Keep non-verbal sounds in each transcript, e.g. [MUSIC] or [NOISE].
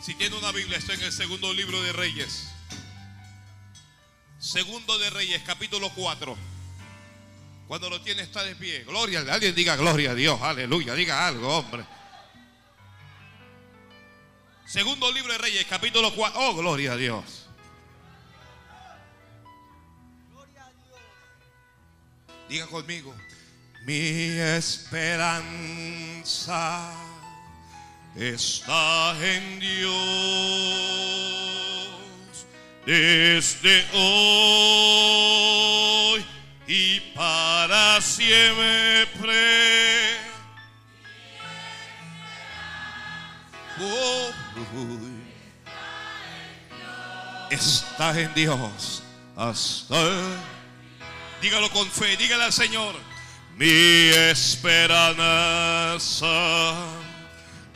Si tiene una Biblia, está en el segundo libro de Reyes. Segundo de Reyes, capítulo 4. Cuando lo tiene está de pie. Gloria, alguien diga gloria a Dios, aleluya, diga algo, hombre. Segundo libro de Reyes, capítulo 4. Oh, gloria a Dios. Diga conmigo. Mi esperanza está en Dios desde hoy y para siempre. Oh, está en Dios hasta. Dígalo con fe, dígale al Señor. Mi esperanza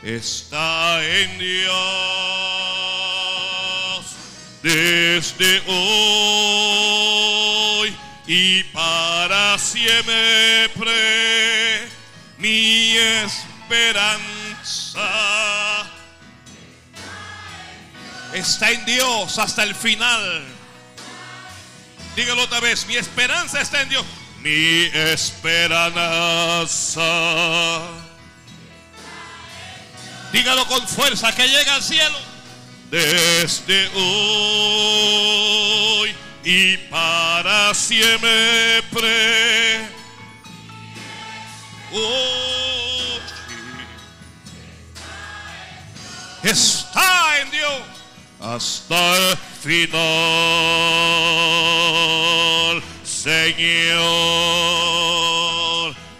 está en Dios desde hoy y para siempre. Mi esperanza está en Dios hasta el final. Dígalo otra vez, mi esperanza está en Dios. Mi esperanza. Dígalo con fuerza que llega al cielo. Desde hoy y para siempre. Está en Dios hasta el final. Señor,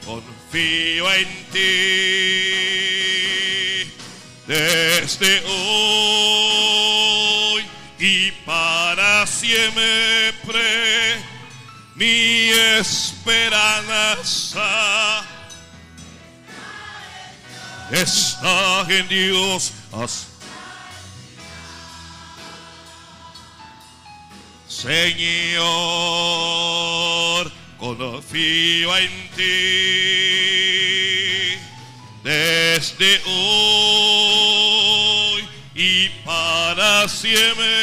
confío en ti desde hoy y para siempre. Mi esperanza está en Dios. Señor, confío en ti desde hoy y para siempre.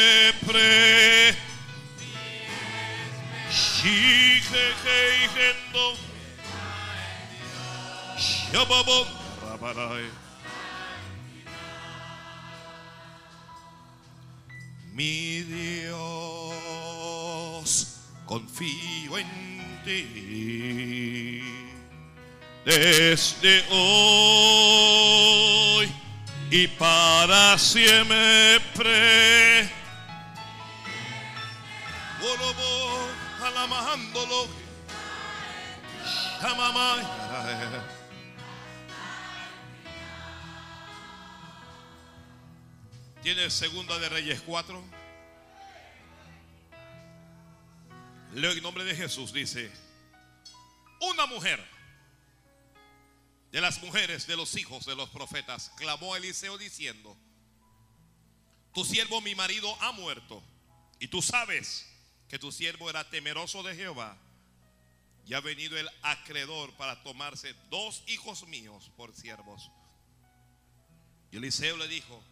Mi Dios, confío en ti. Desde hoy y para siempre. ¿Tiene segunda de Reyes 4? Leo en nombre de Jesús, dice, una mujer de las mujeres de los hijos de los profetas clamó Eliseo diciendo, tu siervo mi marido ha muerto y tú sabes que tu siervo era temeroso de Jehová y ha venido el acreedor para tomarse dos hijos míos por siervos. Y Eliseo le dijo,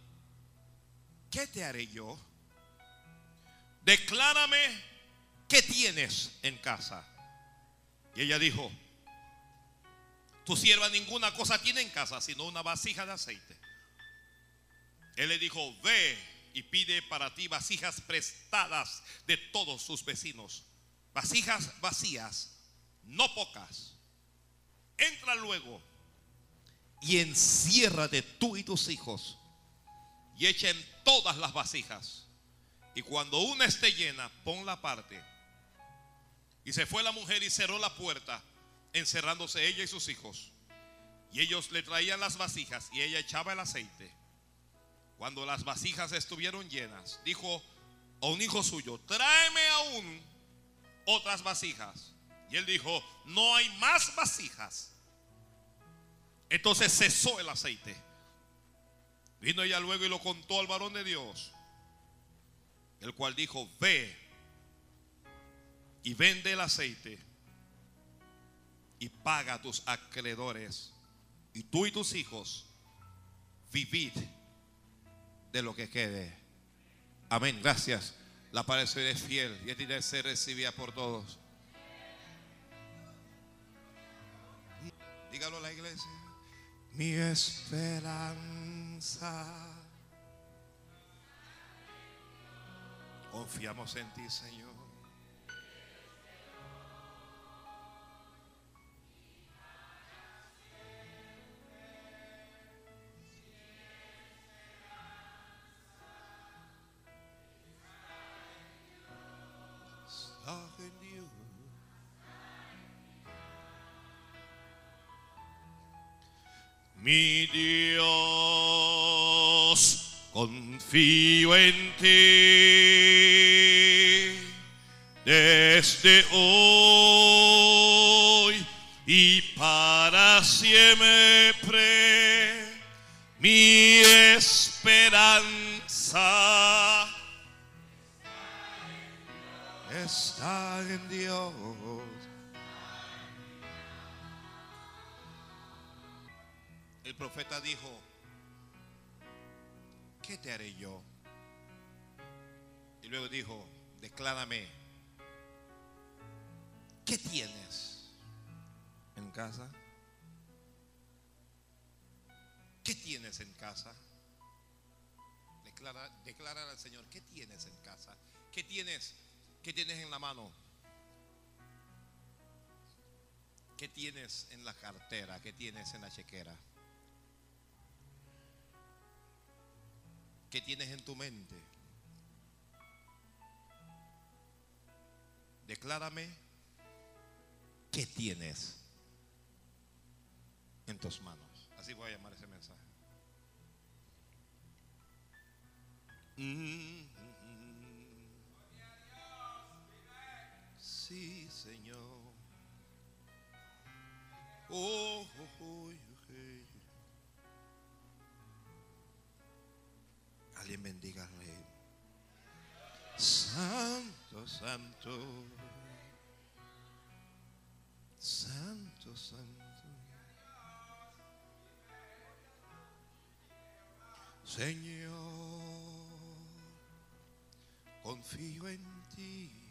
¿qué te haré yo? Declárame qué tienes en casa. Y ella dijo, tu sierva ninguna cosa tiene en casa, sino una vasija de aceite. Él le dijo, ve y pide para ti vasijas prestadas de todos sus vecinos. Vasijas vacías, no pocas. Entra luego y enciérrate tú y tus hijos y echen todas las vasijas. Y cuando una esté llena, ponla aparte. Y se fue la mujer y cerró la puerta, encerrándose ella y sus hijos. Y ellos le traían las vasijas y ella echaba el aceite. Cuando las vasijas estuvieron llenas, dijo a un hijo suyo, tráeme aún otras vasijas. Y él dijo, no hay más vasijas. Entonces cesó el aceite. Vino ella luego y lo contó al varón de Dios, el cual dijo, ve y vende el aceite y paga a tus acreedores y tú y tus hijos vivid de lo que quede. Amén, gracias. La palabra es fiel y tiene que ser recibida por todos. Dígalo a la iglesia. Mi esperanza. Confiamos en ti, Señor. Mi Dios, confío en ti desde hoy y para siempre. Mi profeta dijo, ¿qué te haré yo? Y luego dijo, declárame, ¿qué tienes en casa? ¿Qué tienes en casa? Declara, declara al Señor, ¿qué tienes en casa? ¿Qué tienes? ¿Qué tienes en la mano? ¿Qué tienes en la cartera? ¿Qué tienes en la chequera? ¿Qué tienes en tu mente? Declárame qué tienes en tus manos. Así voy a llamar ese mensaje. Mm. Sí, Señor. Oh, oh, oh, okay. Alguien bendiga. Santo, santo. Santo, santo. Señor, confío en ti.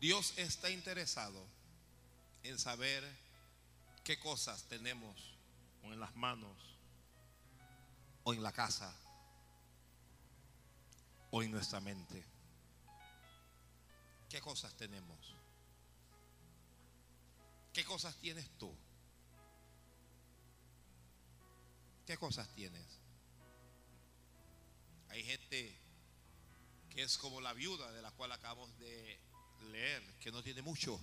Dios está interesado en saber qué cosas tenemos o en las manos o en la casa o en nuestra mente. ¿Qué cosas tenemos? ¿Qué cosas tienes tú? ¿Qué cosas tienes? Hay gente que es como la viuda de la cual acabamos de leer, que no tiene mucho.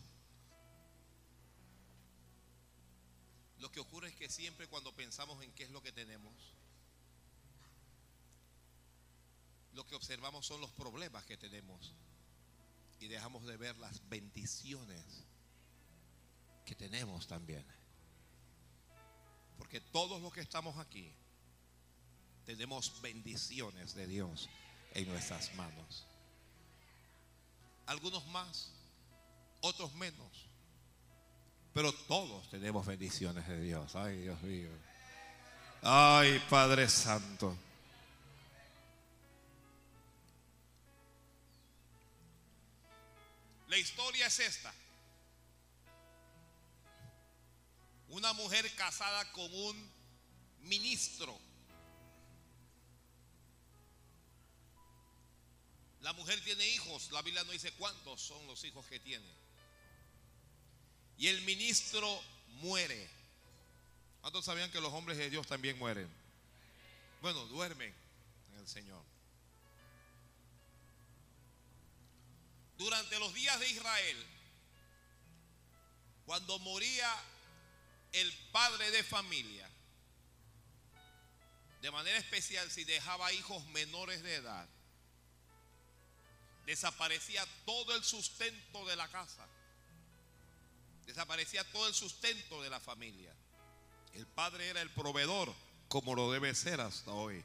Lo que ocurre es que siempre cuando pensamos en qué es lo que tenemos, lo que observamos son los problemas que tenemos y dejamos de ver las bendiciones que tenemos también. Porque todos los que estamos aquí tenemos bendiciones de Dios en nuestras manos. Algunos más, otros menos. Pero todos tenemos bendiciones de Dios. Ay, Dios mío. Ay, Padre Santo. La historia es esta. Una mujer casada con un ministro. La mujer tiene hijos, la Biblia no dice cuántos son los hijos que tiene. Y el ministro muere. ¿Cuántos sabían que los hombres de Dios también mueren? Bueno, duermen en el Señor. Durante los días de Israel, cuando moría el padre de familia, de manera especial si dejaba hijos menores de edad, desaparecía todo el sustento de la casa. Desaparecía todo el sustento de la familia. El padre era el proveedor, como lo debe ser hasta hoy.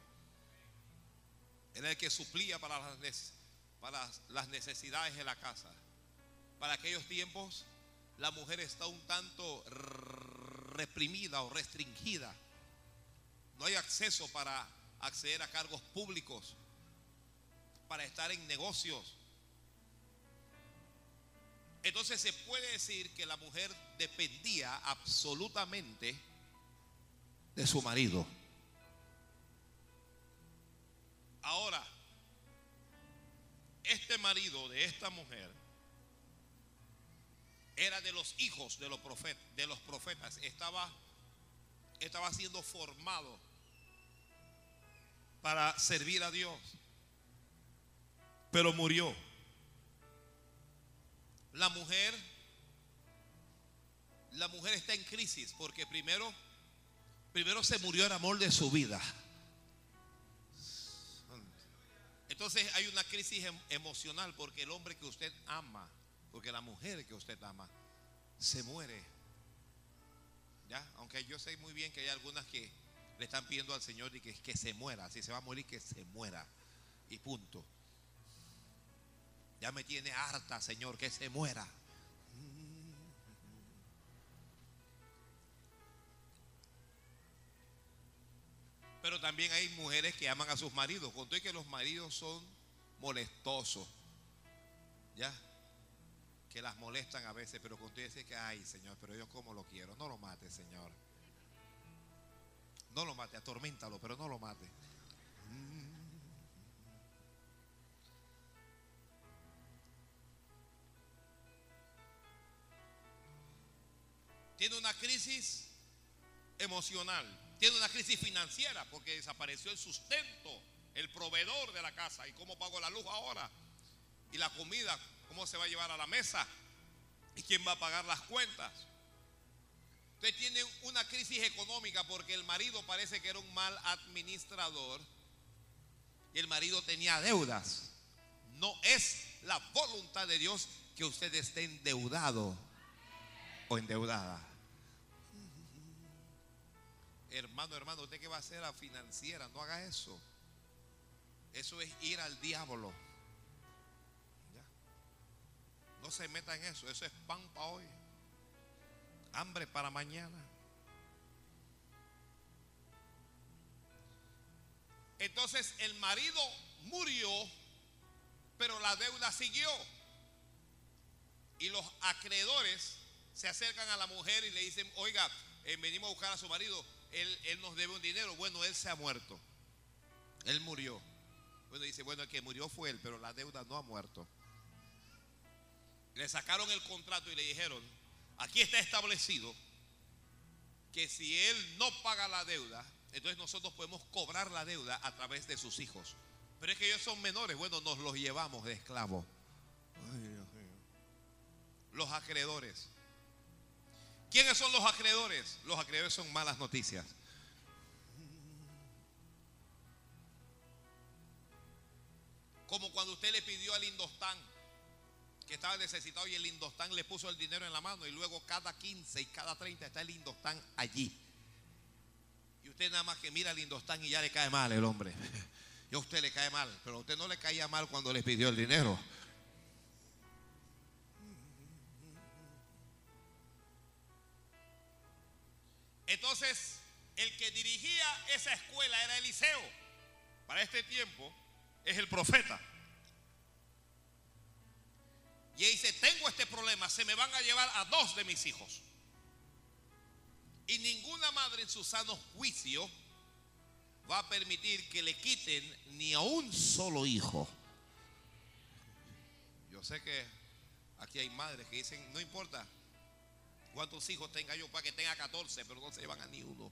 Era el que suplía para las, para las necesidades de la casa. Para aquellos tiempos, la mujer está un tanto reprimida o restringida. No hay acceso para acceder a cargos públicos, para estar en negocios. Entonces se puede decir que la mujer dependía absolutamente de su marido. Ahora, este marido de esta mujer era de los hijos de los profetas. Estaba, estaba siendo formado para servir a Dios. Pero murió. La mujer, la mujer está en crisis porque primero, primero se murió el amor de su vida. Entonces hay una crisis em, emocional porque el hombre que usted ama, porque la mujer que usted ama, se muere. ¿Ya? Aunque yo sé muy bien que hay algunas que le están pidiendo al Señor que, que se muera. Si se va a morir, que se muera. Y punto. Ya me tiene harta, Señor, que se muera. Pero también hay mujeres que aman a sus maridos. Conté que los maridos son molestosos. ¿Ya? Que las molestan a veces, pero conté dice que, ay, Señor, pero yo como lo quiero. No lo mate, Señor. No lo mate, atorméntalo, pero no lo mate. Tiene una crisis emocional, tiene una crisis financiera porque desapareció el sustento, el proveedor de la casa. ¿Y cómo pago la luz ahora? Y la comida, ¿cómo se va a llevar a la mesa? ¿Y quién va a pagar las cuentas? Usted tiene una crisis económica porque el marido parece que era un mal administrador y el marido tenía deudas. No es la voluntad de Dios que usted esté endeudado o endeudada. Hermano, hermano, usted que va a hacer a financiera, no haga eso. Eso es ir al diablo. No se meta en eso, eso es pan para hoy hambre para mañana. Entonces el marido murió, pero la deuda siguió. Y los acreedores se acercan a la mujer y le dicen, oiga, eh, venimos a buscar a su marido, él, él, nos debe un dinero. Bueno, él se ha muerto. Él murió. Bueno, dice, bueno, el que murió fue él, pero la deuda no ha muerto. Le sacaron el contrato y le dijeron, Aquí está establecido que si él no paga la deuda, entonces nosotros podemos cobrar la deuda a través de sus hijos. Pero es que ellos son menores, bueno, nos los llevamos de esclavo. Los acreedores. ¿Quiénes son los acreedores? Los acreedores son malas noticias. Como cuando usted le pidió al Indostán que estaba necesitado y el Indostán le puso el dinero en la mano y luego cada 15 y cada 30 está el Indostán allí. Y usted nada más que mira al Indostán y ya le cae mal el hombre. [LAUGHS] Y a usted le cae mal, pero a usted no le caía mal cuando le pidió el dinero. Entonces, el que dirigía esa escuela era Eliseo. Para este tiempo es el profeta. Y dice, tengo este problema, se me van a llevar a dos de mis hijos. Y ninguna madre en su sano juicio va a permitir que le quiten ni a un solo hijo. Yo sé que aquí hay madres que dicen, no importa cuántos hijos tenga yo, para que tenga 14, pero no se llevan a ni uno.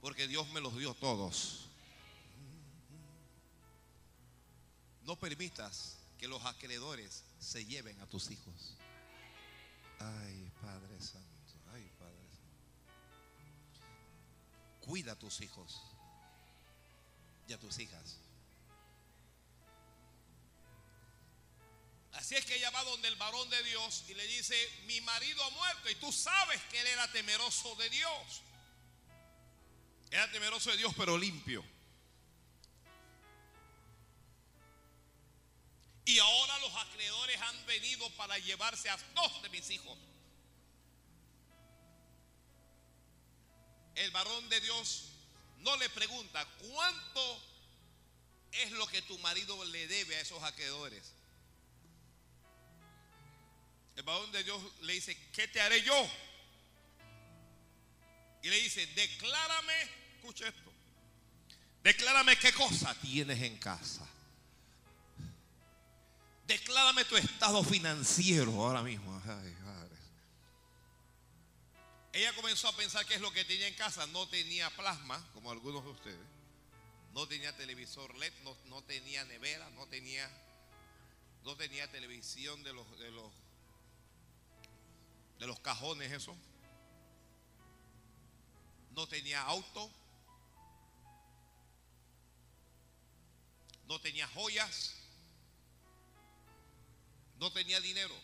Porque Dios me los dio todos. No permitas que los acreedores se lleven a tus hijos. Ay, Padre Santo, ay, Padre Santo. Cuida a tus hijos y a tus hijas. Así es que ella va donde el varón de Dios y le dice, mi marido ha muerto y tú sabes que él era temeroso de Dios. Era temeroso de Dios pero limpio. Y ahora los acreedores han venido para llevarse a dos de mis hijos. El varón de Dios no le pregunta cuánto es lo que tu marido le debe a esos acreedores. El varón de Dios le dice, ¿qué te haré yo? Y le dice, declárame, escucha esto, declárame qué cosa tienes en casa. Declárame tu estado financiero ahora mismo. Ella comenzó a pensar qué es lo que tenía en casa. No tenía plasma, como algunos de ustedes. No tenía televisor LED, no, tenía nevera, no tenía, no tenía televisión de los, de los, de los cajones, eso. No tenía auto. No tenía joyas no tenía dinero.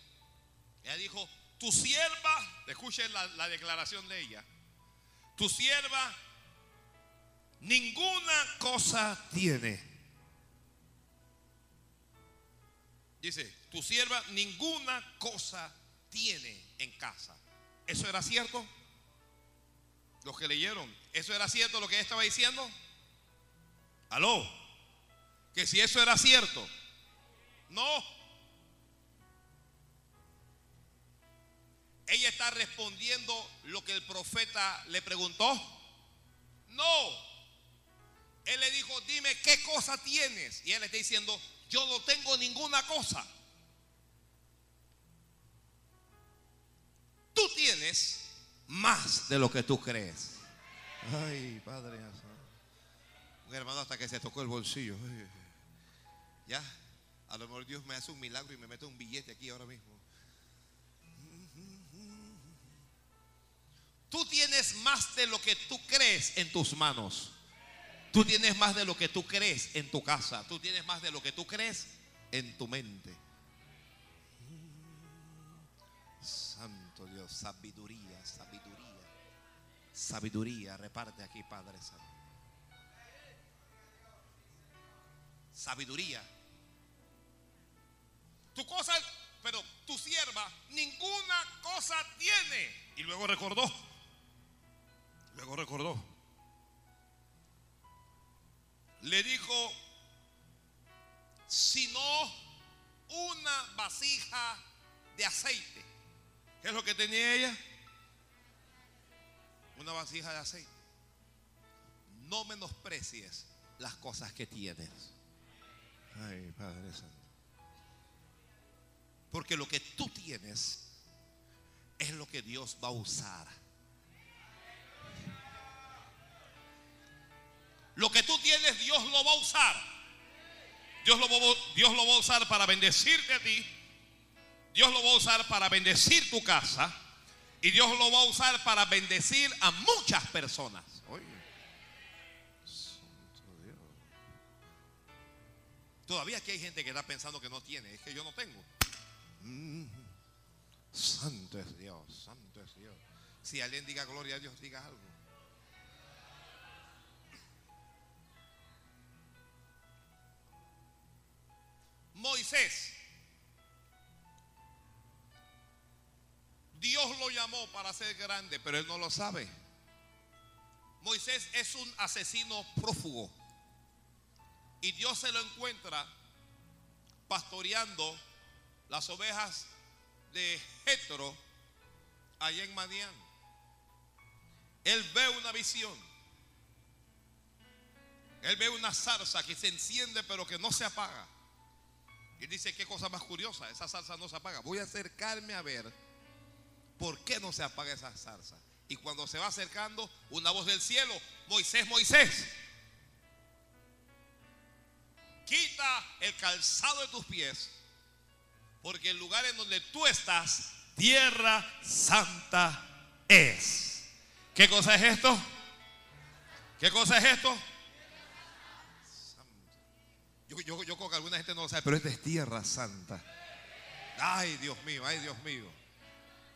Ella dijo, tu sierva, escuchen la, la declaración de ella, tu sierva ninguna cosa tiene. Dice, tu sierva ninguna cosa tiene en casa. ¿Eso era cierto? Los que leyeron, ¿eso era cierto lo que ella estaba diciendo? Aló, que si eso era cierto, no, ella está respondiendo lo que el profeta le preguntó? No. Él le dijo, dime qué cosa tienes. Y él está diciendo, yo no tengo ninguna cosa. Tú tienes más de lo que tú crees. Ay, Padre. Un hermano hasta que se tocó el bolsillo. Ya, a lo mejor Dios me hace un milagro y me mete un billete aquí ahora mismo. Tú tienes más de lo que tú crees en tus manos. Tú tienes más de lo que tú crees en tu casa. Tú tienes más de lo que tú crees en tu mente. Sabiduría, sabiduría. Sabiduría, reparte aquí, Padre Santo. Sabiduría. Tu cosa, pero tu sierva, ninguna cosa tiene. Y luego recordó Luego recordó. Le dijo, sino una vasija de aceite. ¿Qué es lo que tenía ella? Una vasija de aceite. No menosprecies las cosas que tienes. Ay, Padre Santo. Porque lo que tú tienes es lo que Dios va a usar Lo que tú tienes, Dios lo va a usar. Dios lo, va, Dios lo va a usar para bendecirte a ti. Dios lo va a usar para bendecir tu casa. Y Dios lo va a usar para bendecir a muchas personas. Todavía aquí hay gente que está pensando que no tiene. Es que yo no tengo. Mm. Santo es Dios, santo es Dios. Si alguien diga gloria a Dios, diga algo. Moisés. Dios lo llamó para ser grande, pero él no lo sabe. Moisés es un asesino prófugo. Y Dios se lo encuentra pastoreando las ovejas de Jetro allá en Madián. Él ve una visión. Él ve una zarza que se enciende pero que no se apaga. Y dice, qué cosa más curiosa, esa salsa no se apaga. Voy a acercarme a ver por qué no se apaga esa salsa. Y cuando se va acercando, una voz del cielo, Moisés, Moisés, quita el calzado de tus pies, porque el lugar en donde tú estás, tierra santa es. ¿Qué cosa es esto? ¿Qué cosa es esto? Yo, yo, yo creo que alguna gente no lo sabe, pero esta es tierra santa. Ay, Dios mío, ay, Dios mío.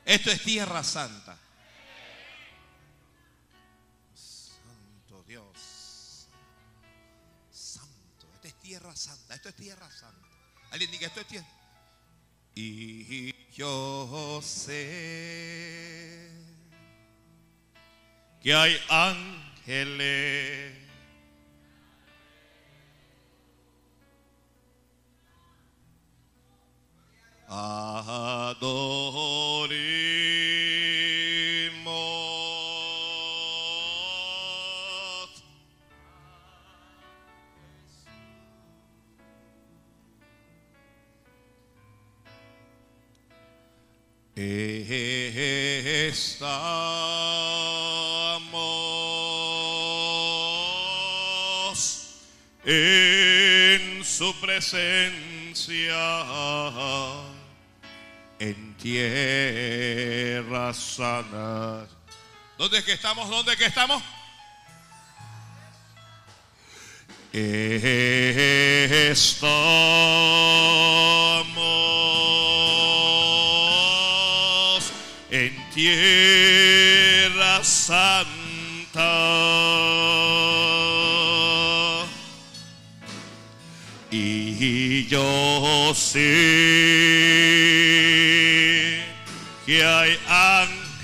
Esto es tierra santa. Santo Dios. Santo. Esto es tierra santa. Esto es tierra santa. Alguien diga, esto es tierra. Y yo sé que hay ángeles. Adorimos. Estamos en su presencia en tierra sana. ¿Dónde es que estamos? ¿Dónde es que estamos? Estamos en tierra santa. Y yo sé que hay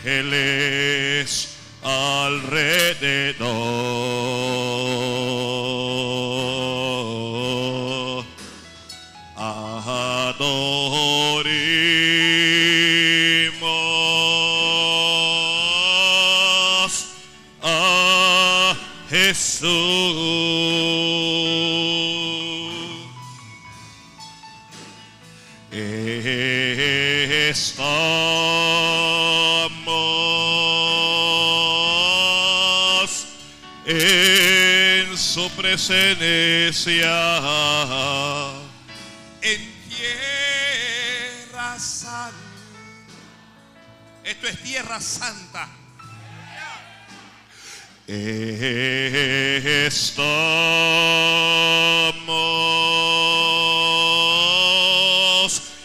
ángeles alrededor. En tierra santa. Esto es tierra santa. Estamos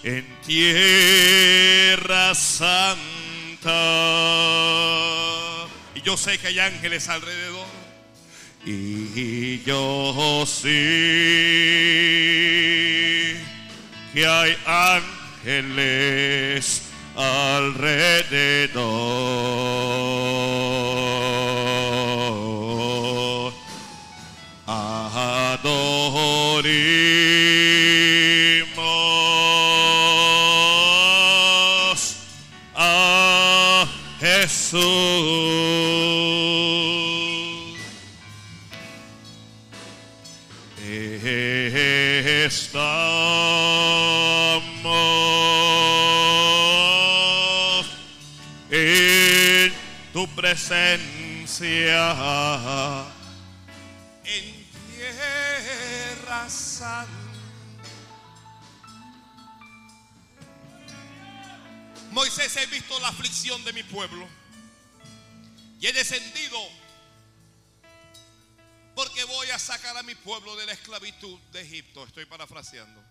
en tierra santa. Y yo sé que hay ángeles alrededor. Y yo sé que hay ángeles alrededor. Presencia en tierra santa. Moisés, he visto la aflicción de mi pueblo y he descendido porque voy a sacar a mi pueblo de la esclavitud de Egipto. Estoy parafraseando.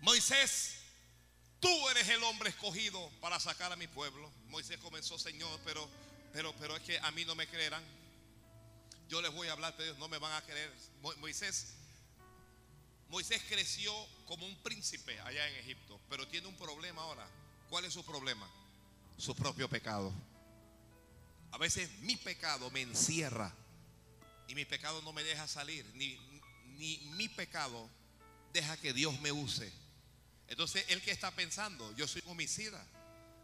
Moisés, tú eres el hombre escogido para sacar a mi pueblo. Moisés comenzó, Señor, pero, pero, pero es que a mí no me creerán. Yo les voy a hablar, pero ellos no me van a creer. Mo- Moisés, Moisés creció como un príncipe allá en Egipto, pero tiene un problema ahora. ¿Cuál es su problema? Su propio pecado. A veces mi pecado me encierra y mi pecado no me deja salir, ni, ni mi pecado deja que Dios me use. Entonces, ¿él que está pensando? Yo soy homicida.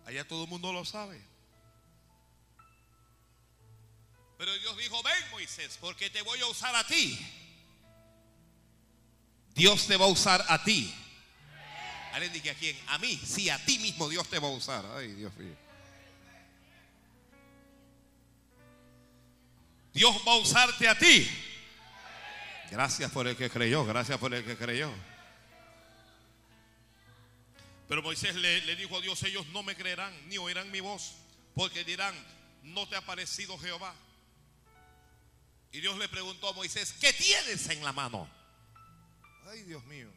Allá todo el mundo lo sabe. Pero Dios dijo, ven Moisés, porque te voy a usar a ti. Dios te va a usar a ti. Alguien diga a quién, a mí, sí, a ti mismo Dios te va a usar. Ay, Dios mío. Dios va a usarte a ti. Gracias por el que creyó, gracias por el que creyó. Pero Moisés le, dijo a Dios, ellos no me creerán ni oirán mi voz, porque dirán, no te ha parecido Jehová. Y Dios le preguntó a Moisés, ¿qué tienes en la mano? Ay, Dios mío.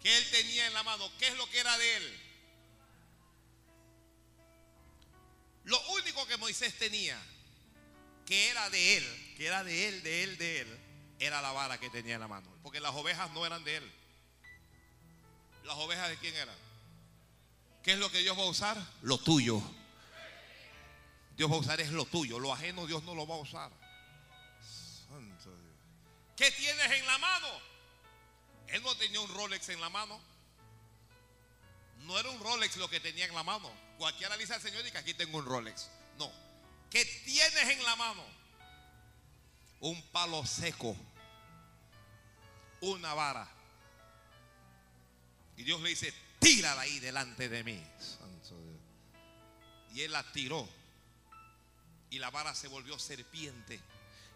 que él tenía en la mano, ¿qué es lo que era de él? Lo único que Moisés tenía, que era de él, que era de él, de él, de él, era la vara que tenía en la mano. Porque las ovejas no eran de él. ¿Las ovejas de quién eran? ¿Qué es lo que Dios va a usar? Lo tuyo. Dios va a usar es lo tuyo. Lo ajeno Dios no lo va a usar. Santo Dios. ¿Qué tienes en la mano? Él no tenía un Rolex en la mano. No era un Rolex lo que tenía en la mano. Cualquiera le dice al Señor y que aquí tengo un Rolex. No. ¿Qué tienes en la mano? Un palo seco. Una vara. Y Dios le dice, tírala ahí delante de mí. Y él la tiró. Y la vara se volvió serpiente.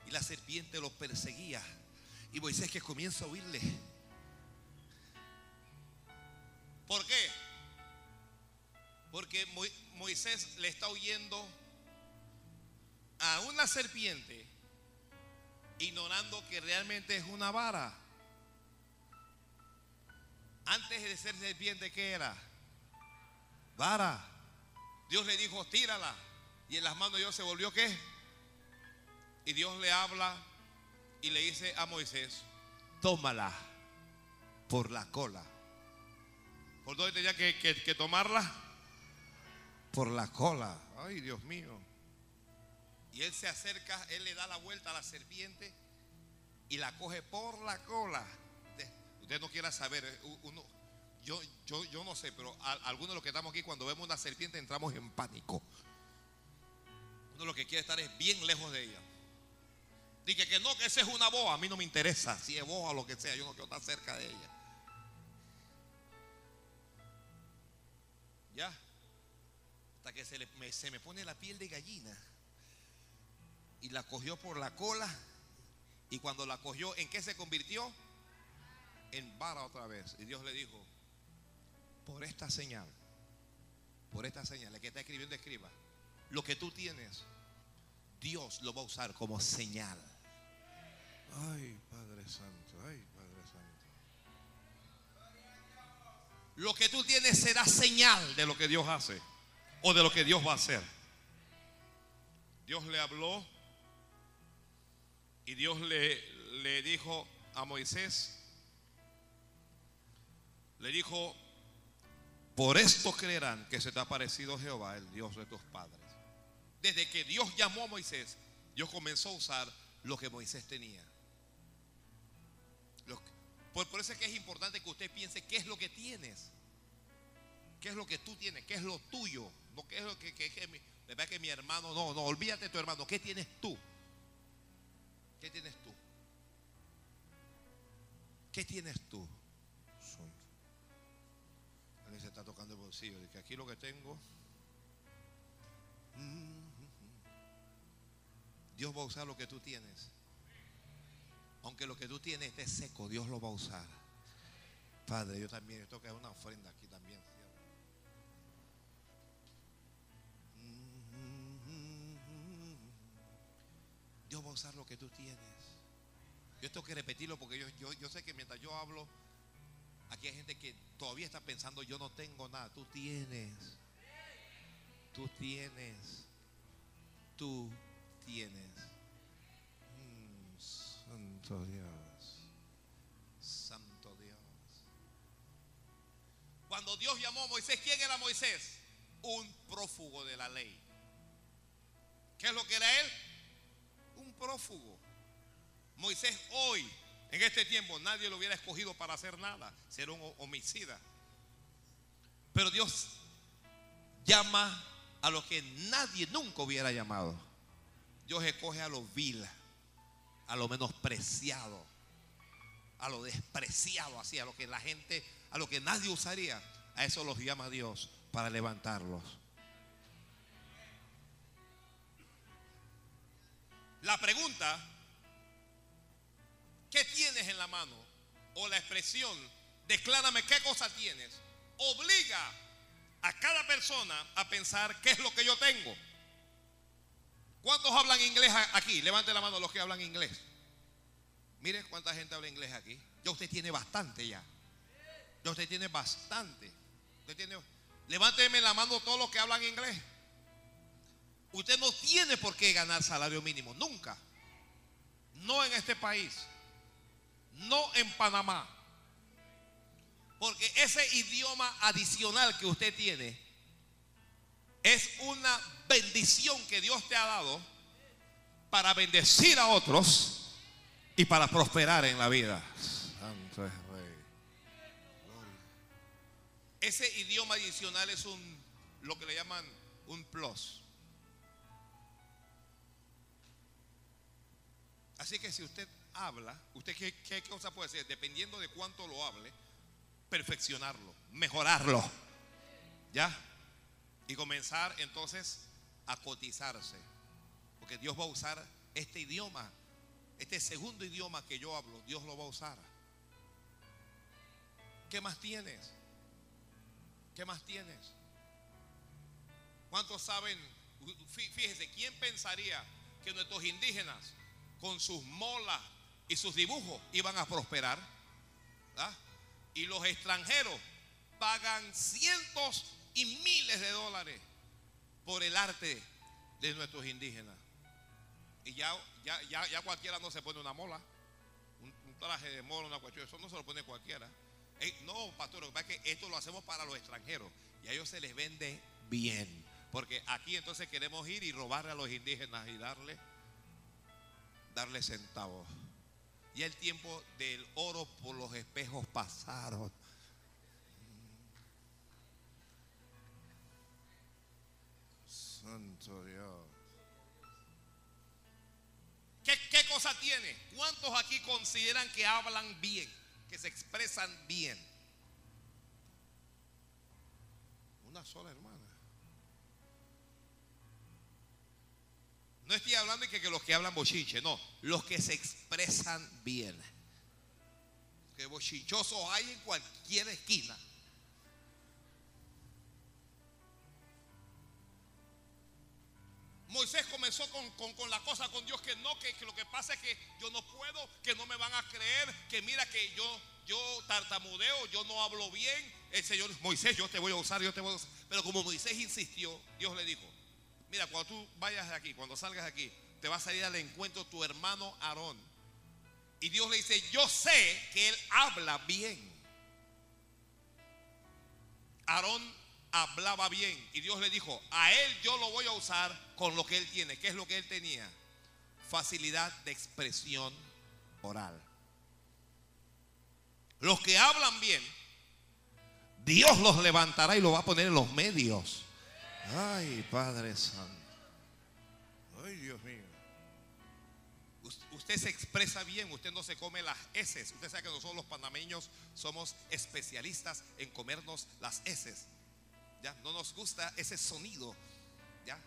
Y la serpiente lo perseguía. Y Moisés que comienza a oírle. ¿Por qué? Porque Moisés le está huyendo a una serpiente, ignorando que realmente es una vara. Antes de ser serpiente, ¿qué era? Vara. Dios le dijo, tírala. Y en las manos de Dios se volvió qué? Y Dios le habla y le dice a Moisés, tómala por la cola. ¿Por dónde tenía que, que tomarla? Por la cola. Ay, Dios mío. Y él se acerca, él le da la vuelta a la serpiente y la coge por la cola. Usted no quiera saber, eh, uno, yo, yo, yo no sé, pero algunos de los que estamos aquí, cuando vemos una serpiente, entramos en pánico. Uno lo que quiere estar es bien lejos de ella. Dice que no, que esa es una boa. A mí no me interesa si es boa o lo que sea. Yo no quiero estar cerca de ella. Ya. Hasta que se, me, se me pone la piel de gallina. Y la cogió por la cola. Y cuando la cogió, ¿en qué se convirtió? En vara otra vez. Y Dios le dijo, por esta señal, por esta señal, el que está escribiendo escriba, lo que tú tienes, Dios lo va a usar como señal. Ay, Padre Santo, ay, Padre Santo. Lo que tú tienes será señal de lo que Dios hace o de lo que Dios va a hacer. Dios le habló y Dios le, le dijo a Moisés, le dijo, por esto creerán que se te ha parecido Jehová, el Dios de tus padres. Desde que Dios llamó a Moisés, Dios comenzó a usar lo que Moisés tenía. Por, eso es que es importante que usted piense qué es lo que tienes. ¿Qué es lo que tú tienes? ¿Qué es lo tuyo? No qué es lo que, que, mi, que mi hermano, no, no, olvídate de tu hermano. ¿Qué tienes tú? ¿Qué tienes tú? ¿Qué tienes tú? Está tocando el bolsillo. De que aquí lo que tengo. Dios va a usar lo que tú tienes. Aunque lo que tú tienes esté seco, Dios lo va a usar. Padre, yo también, esto que es una ofrenda aquí también. Dios va a usar lo que tú tienes. Yo tengo que repetirlo porque yo, yo sé que mientras yo hablo, Aquí hay gente que todavía está pensando, yo no tengo nada. Tú tienes. Tú tienes. Tú tienes. Mm, santo Dios. Santo Dios. Cuando Dios llamó a Moisés, ¿quién era Moisés? Un prófugo de la ley. ¿Qué es lo que era él? Un prófugo. Moisés hoy en este tiempo nadie lo hubiera escogido para hacer nada, ser un homicida. Pero Dios llama a lo que nadie nunca hubiera llamado. Dios escoge a lo vil, a lo menospreciado, a lo despreciado, así, a lo que la gente, a lo que nadie usaría. A eso los llama Dios para levantarlos. La pregunta ¿Qué tienes en la mano? O la expresión, declárame qué cosa tienes, obliga a cada persona a pensar qué es lo que yo tengo. ¿Cuántos hablan inglés aquí? Levante la mano los que hablan inglés. Mire cuánta gente habla inglés aquí. Ya usted tiene bastante ya. Ya usted tiene bastante. Usted tiene, levánteme la mano todos los que hablan inglés. Usted no tiene por qué ganar salario mínimo, nunca. No en este país. No en Panamá. Porque ese idioma adicional que usted tiene es una bendición que Dios te ha dado para bendecir a otros y para prosperar en la vida. Santo es Rey. Ese idioma adicional es un lo que le llaman un plus. Así que si usted habla, usted qué, qué cosa puede hacer, dependiendo de cuánto lo hable, perfeccionarlo, mejorarlo. ¿Ya? Y comenzar entonces a cotizarse. Porque Dios va a usar este idioma, este segundo idioma que yo hablo, Dios lo va a usar. ¿Qué más tienes? ¿Qué más tienes? ¿Cuántos saben? Fíjese, ¿quién pensaría que nuestros indígenas con sus molas y sus dibujos iban a prosperar? ¿Ah? Y los extranjeros pagan cientos y miles de dólares por el arte de nuestros indígenas. Y ya, ya, ya, cualquiera no se pone una mola, un, traje de mola, una cuestión, eso no se lo pone cualquiera. no, pastor, es que esto lo hacemos para los extranjeros y a ellos se les vende bien. Porque aquí entonces queremos ir y robarle a los indígenas y darle, darle centavos. Y el tiempo del oro por los espejos pasaron. Santo Dios. ¿Qué, ¿Qué, cosa tiene? ¿Cuántos aquí consideran que hablan bien? Que se expresan bien. Una sola hermana. No estoy hablando de que, que los que hablan bochinche, no. Los que se expresan bien. Que bochinchosos hay en cualquier esquina. Moisés comenzó con, la cosa con Dios que no, que, lo que pasa es que yo no puedo, que no me van a creer, que mira que yo, yo tartamudeo, yo no hablo bien. El Señor, Moisés, yo te voy a usar, yo te voy a usar. Pero como Moisés insistió, Dios le dijo, mira, cuando tú vayas de aquí, cuando salgas de aquí, te va a salir al encuentro tu hermano Aarón. Y Dios le dice, yo sé que él habla bien. Aarón hablaba bien. Y Dios le dijo, a él yo lo voy a usar con lo que él tiene. ¿Qué es lo que él tenía? Facilidad de expresión oral. Los que hablan bien, Dios los levantará y los va a poner en los medios. Ay, Padre Santo. Ay, Dios. Usted se expresa bien, usted no se come las heces. Usted sabe que nosotros los panameños somos especialistas en comernos las heces. No nos gusta ese sonido, ¿ya?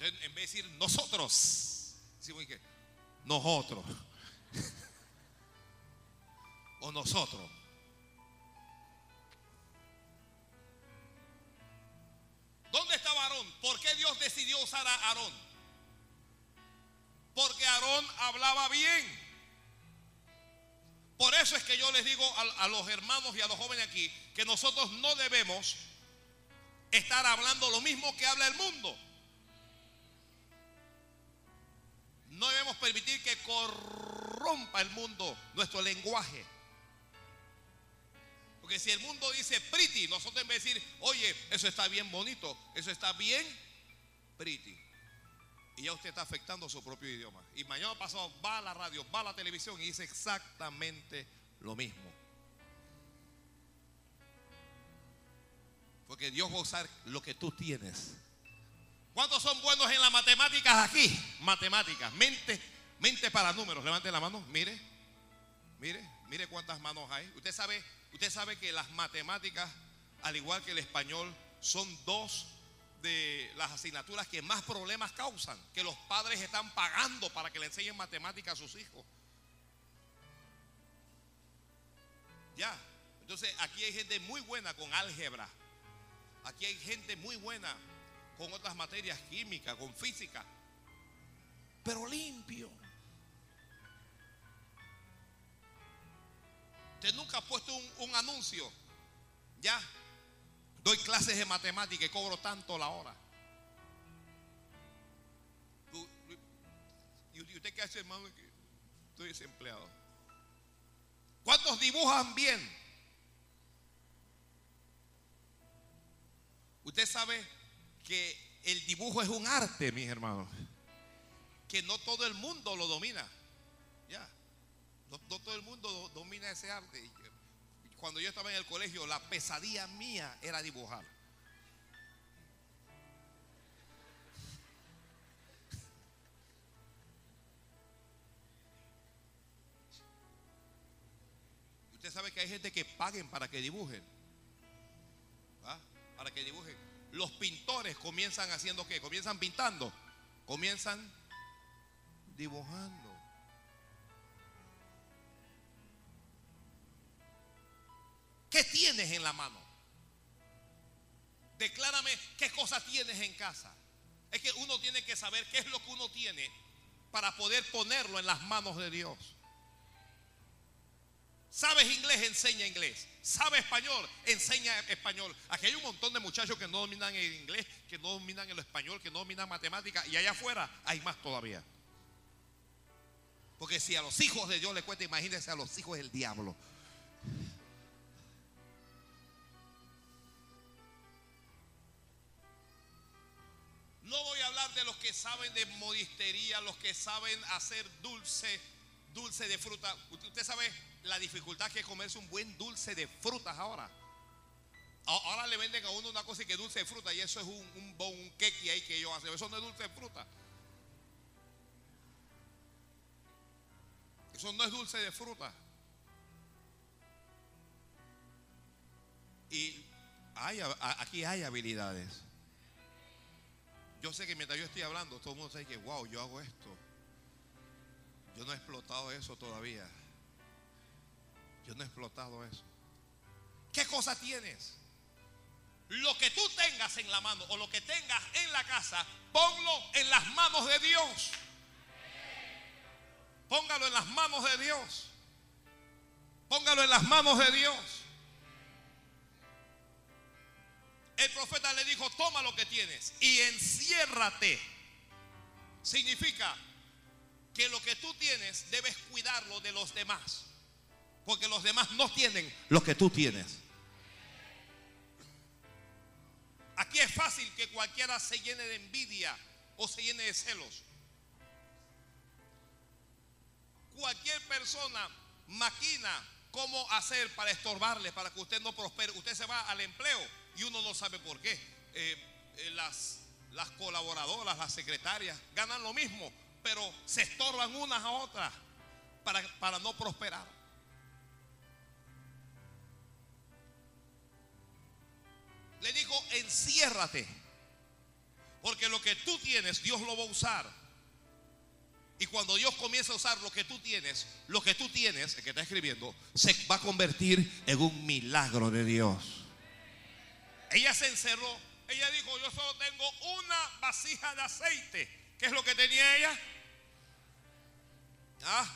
en vez de decir nosotros, decimos que nosotros. [LAUGHS] o nosotros. ¿Dónde estaba Aarón? ¿Por qué Dios decidió usar a Aarón? Porque Aarón hablaba bien. Por eso es que yo les digo a, los hermanos y a los jóvenes aquí que nosotros no debemos estar hablando lo mismo que habla el mundo. No debemos permitir que corrompa el mundo nuestro lenguaje. Porque si el mundo dice pretty, nosotros en vez de decir, oye, eso está bien bonito, eso está bien pretty. Y ya usted está afectando su propio idioma. Y mañana pasado va a la radio, va a la televisión y dice exactamente lo mismo. Porque Dios va a usar lo que tú tienes. ¿Cuántos son buenos en las matemáticas aquí? Matemáticas, mente, mente para números. Levante la mano, mire, mire, mire cuántas manos hay. Usted sabe, usted sabe que las matemáticas, al igual que el español, son dos de las asignaturas que más problemas causan, que los padres están pagando para que le enseñen matemáticas a sus hijos. Ya, entonces aquí hay gente muy buena con álgebra, aquí hay gente muy buena con otras materias químicas, con física, pero limpio. Un anuncio. Ya. Doy clases de matemática y cobro tanto la hora. ¿Y usted qué hace, hermano? Estoy desempleado. ¿Cuántos dibujan bien? Usted sabe que el dibujo es un arte, mis hermanos. Que no todo el mundo lo domina. Ya. No, todo el mundo domina ese arte. Cuando yo estaba en el colegio, la pesadilla mía era dibujar. Usted sabe que hay gente que paguen para que dibujen. ¿Ah? Para que dibujen. Los pintores comienzan haciendo qué? Comienzan pintando. Comienzan dibujando. ¿Qué tienes en la mano? Declárame qué cosas tienes en casa. Es que uno tiene que saber qué es lo que uno tiene para poder ponerlo en las manos de Dios. ¿Sabes inglés? Enseña inglés. ¿Sabe español? Enseña español. Aquí hay un montón de muchachos que no dominan el inglés, que no dominan el español, que no dominan matemáticas. Y allá afuera hay más todavía. Porque si a los hijos de Dios le cuesta, imagínense a los hijos del diablo. No voy a hablar de los que saben de modistería, los que saben hacer dulce, dulce de fruta. Usted sabe la dificultad que es comerse un buen dulce de frutas ahora. Ahora le venden a uno una cosa que es dulce de fruta y eso es un, un, un cake ahí que yo hace. Eso no es dulce de fruta. Eso no es dulce de fruta. Y hay, aquí hay habilidades. Yo sé que mientras yo estoy hablando, todo el mundo sabe que, wow, yo hago esto. Yo no he explotado eso todavía. Yo no he explotado eso. ¿Qué cosa tienes? Lo que tú tengas en la mano o lo que tengas en la casa, ponlo en las manos de Dios. Póngalo en las manos de Dios. Póngalo en las manos de Dios. El profeta le dijo, toma lo que tienes y enciérrate. Significa que lo que tú tienes debes cuidarlo de los demás. Porque los demás no tienen lo que tú tienes. Aquí es fácil que cualquiera se llene de envidia o se llene de celos. Cualquier persona maquina cómo hacer para estorbarle, para que usted no prospere. Usted se va al empleo y uno no sabe por qué. Eh, eh, las, las colaboradoras, las secretarias ganan lo mismo, pero se estorban unas a otras para, para no prosperar. Le dijo, enciérrate. Porque lo que tú tienes, Dios lo va a usar. Y cuando Dios comienza a usar lo que tú tienes, lo que tú tienes, el que está escribiendo, se va a convertir en un milagro de Dios. Ella se encerró. Ella dijo, yo solo tengo una vasija de aceite. ¿Qué es lo que tenía ella? ¿Ah?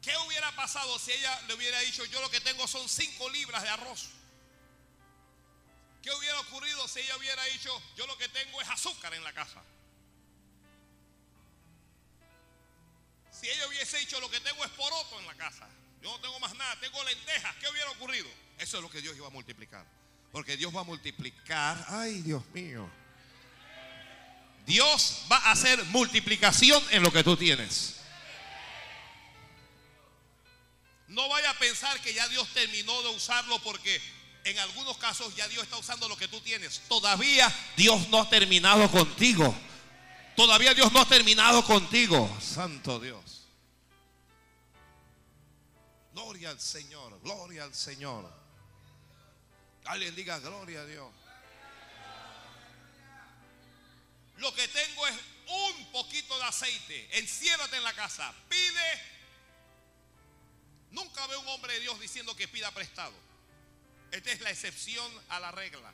¿Qué hubiera pasado si ella le hubiera dicho, yo lo que tengo son cinco libras de arroz? ¿Qué hubiera ocurrido si ella hubiera dicho, yo lo que tengo es azúcar en la casa? Si ella hubiese dicho, lo que tengo es poroto en la casa, yo no tengo más nada, tengo lentejas, ¿qué hubiera ocurrido? Eso es lo que Dios iba a multiplicar. Porque Dios va a multiplicar, ay Dios mío. Dios va a hacer multiplicación en lo que tú tienes. No vaya a pensar que ya Dios terminó de usarlo porque en algunos casos ya Dios está usando lo que tú tienes. Todavía Dios no ha terminado contigo. Todavía Dios no ha terminado contigo. Santo Dios. Gloria al Señor, gloria al Señor. Alguien diga gloria a Dios. Lo que tengo es un poquito de aceite. Enciérrate en la casa. Pide. Nunca veo un hombre de Dios diciendo que pida prestado. Esta es la excepción a la regla.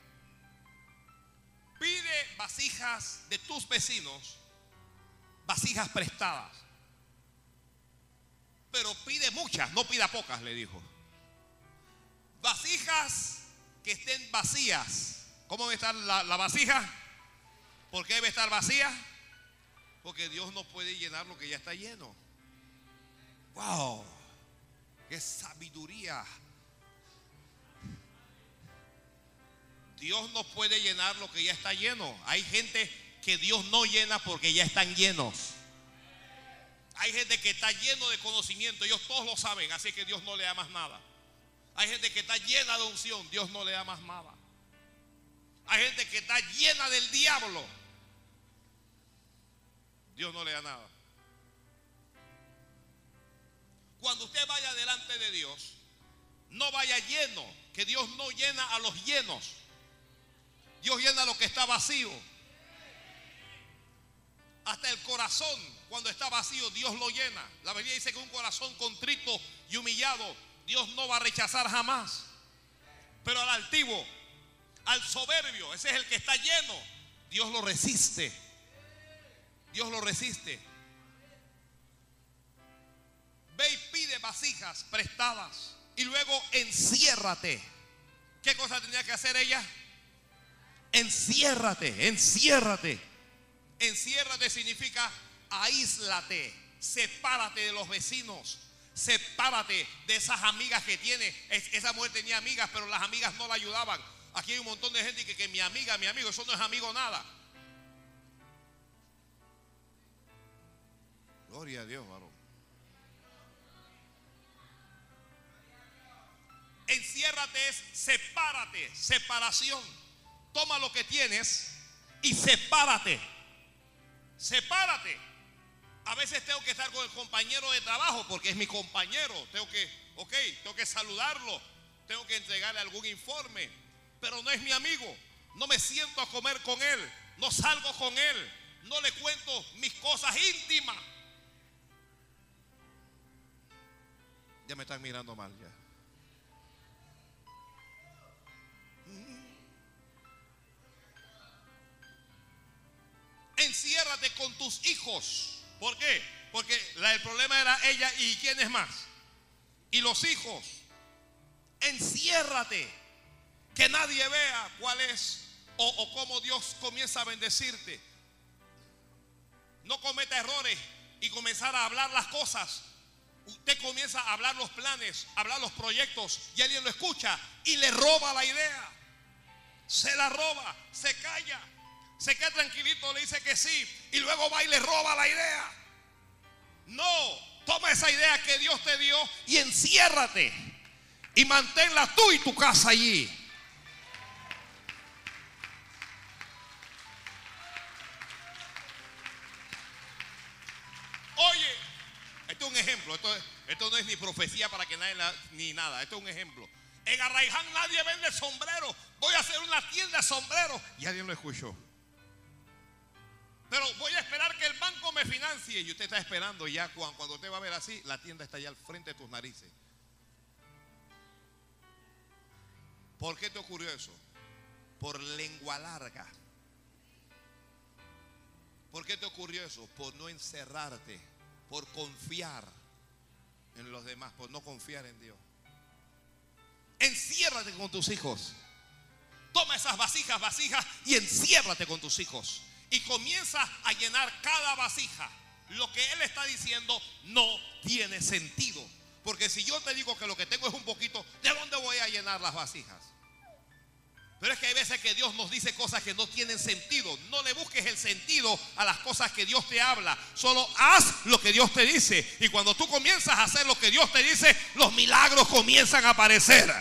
Pide vasijas de tus vecinos, vasijas prestadas. Pero pide muchas, no pida pocas, le dijo. Vasijas que estén vacías. ¿Cómo debe estar la, vasija? ¿Por qué debe estar vacía? Porque Dios no puede llenar lo que ya está lleno. ¡Wow! ¡Qué sabiduría! Dios no puede llenar lo que ya está lleno. Hay gente que Dios no llena porque ya están llenos. Hay gente que está lleno de conocimiento, ellos todos lo saben, así que Dios no le da más nada. Hay gente que está llena de unción, Dios no le da más nada. Hay gente que está llena del diablo, Dios no le da nada. Cuando usted vaya delante de Dios, no vaya lleno, que Dios no llena a los llenos. Dios llena lo que está vacío. Hasta el corazón, cuando está vacío, Dios lo llena. La Biblia dice que un corazón contrito y humillado, Dios no va a rechazar jamás. Pero al altivo, al soberbio, ese es el que está lleno, Dios lo resiste. Dios lo resiste. Ve y pide vasijas prestadas y luego enciérrate. ¿Qué cosa tenía que hacer ella? Enciérrate, enciérrate. Enciérrate significa aíslate, sepárate de los vecinos, sepárate de esas amigas que tiene. esa mujer tenía amigas, pero las amigas no la ayudaban. Aquí hay un montón de gente que, que mi amiga, mi amigo, eso no es amigo nada. Gloria a Dios, varón. Enciérrate es sepárate, separación. Toma lo que tienes y sepárate. Sepárate. A veces tengo que estar con el compañero de trabajo porque es mi compañero. Tengo que, ok, tengo que saludarlo. Tengo que entregarle algún informe. Pero no es mi amigo. No me siento a comer con él. No salgo con él. No le cuento mis cosas íntimas. Ya me están mirando mal ya. Enciérrate con tus hijos. ¿Por qué? Porque el problema era ella y quién es más. Y los hijos. Enciérrate. Que nadie vea cuál es o, o cómo Dios comienza a bendecirte. No cometa errores y comenzar a hablar las cosas. Usted comienza a hablar los planes, a hablar los proyectos y alguien lo escucha y le roba la idea. Se la roba, se calla, se queda tranquilito, le dice que sí y luego va y le roba la idea. No, toma esa idea que Dios te dio y enciérrate y manténla tú y tu casa allí. Oye, esto es un ejemplo, esto, no es ni profecía para que nadie ni nada, esto es un ejemplo. En Arraiján nadie vende sombreros. Voy a hacer una tienda de sombreros. Y alguien lo escuchó. Pero voy a esperar que el banco me financie. Y usted está esperando ya cuando, cuando usted va a ver así, la tienda está ya al frente de tus narices. ¿Por qué te ocurrió eso? Por lengua larga. ¿Por qué te ocurrió eso? Por no encerrarte, por confiar en los demás, por no confiar en Dios. Enciérrate con tus hijos. Toma esas vasijas, vasijas y enciérrate con tus hijos y comienza a llenar cada vasija. Lo que Él está diciendo no tiene sentido. Porque si yo te digo que lo que tengo es un poquito, ¿de dónde voy a llenar las vasijas? Pero es que hay veces que Dios nos dice cosas que no tienen sentido. No le busques el sentido a las cosas que Dios te habla. Solo haz lo que Dios te dice. Y cuando tú comienzas a hacer lo que Dios te dice, los milagros comienzan a aparecer.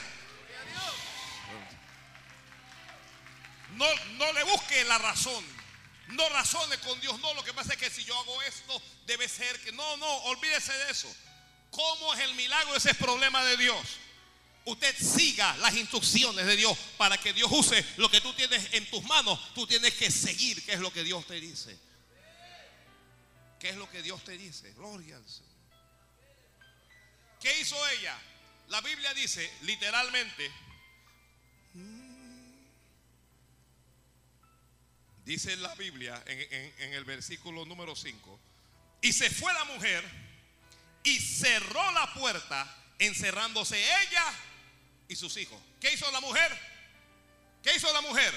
No, no le busques la razón. No razone con Dios, no. Lo que pasa es que si yo hago esto, debe ser que. No, no, olvídese de eso. ¿Cómo es el milagro? Ese es problema de Dios. Usted siga las instrucciones de Dios para que Dios use lo que tú tienes en tus manos. Tú tienes que seguir qué es lo que Dios te dice. ¿Qué es lo que Dios te dice? Gloria al Señor. ¿Qué hizo ella? La Biblia dice literalmente Dice la Biblia en, el versículo número 5. Y se fue la mujer y cerró la puerta, encerrándose ella y sus hijos. ¿Qué hizo la mujer? ¿Qué hizo la mujer?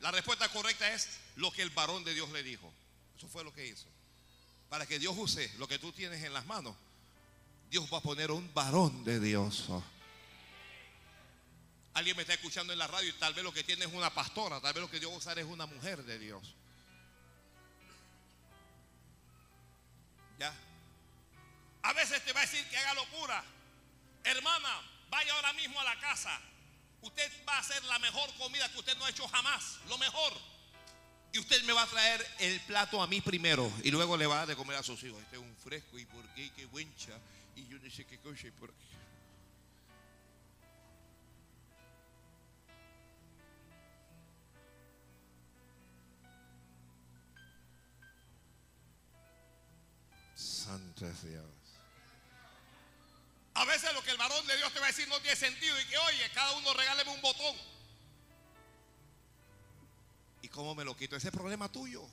La respuesta correcta es lo que el varón de Dios le dijo. Eso fue lo que hizo. Para que Dios use lo que tú tienes en las manos, Dios va a poner un varón de Dios. Alguien me está escuchando en la radio y tal vez lo que tiene es una pastora, tal vez lo que a usar es una mujer de Dios. ¿Ya? A veces te va a decir que haga locura. Hermana, vaya ahora mismo a la casa. Usted va a hacer la mejor comida que usted no ha hecho jamás. Lo mejor. Y usted me va a traer el plato a mí primero. Y luego le va a dar de comer a sus hijos. Este es un fresco y por qué, qué buencha. Y yo no sé qué cosa y por qué. Santo es Dios. A veces lo que el varón de Dios te va a decir no tiene sentido y que oye, cada uno regáleme un botón. ¿Y cómo me lo quito? Ese es problema tuyo.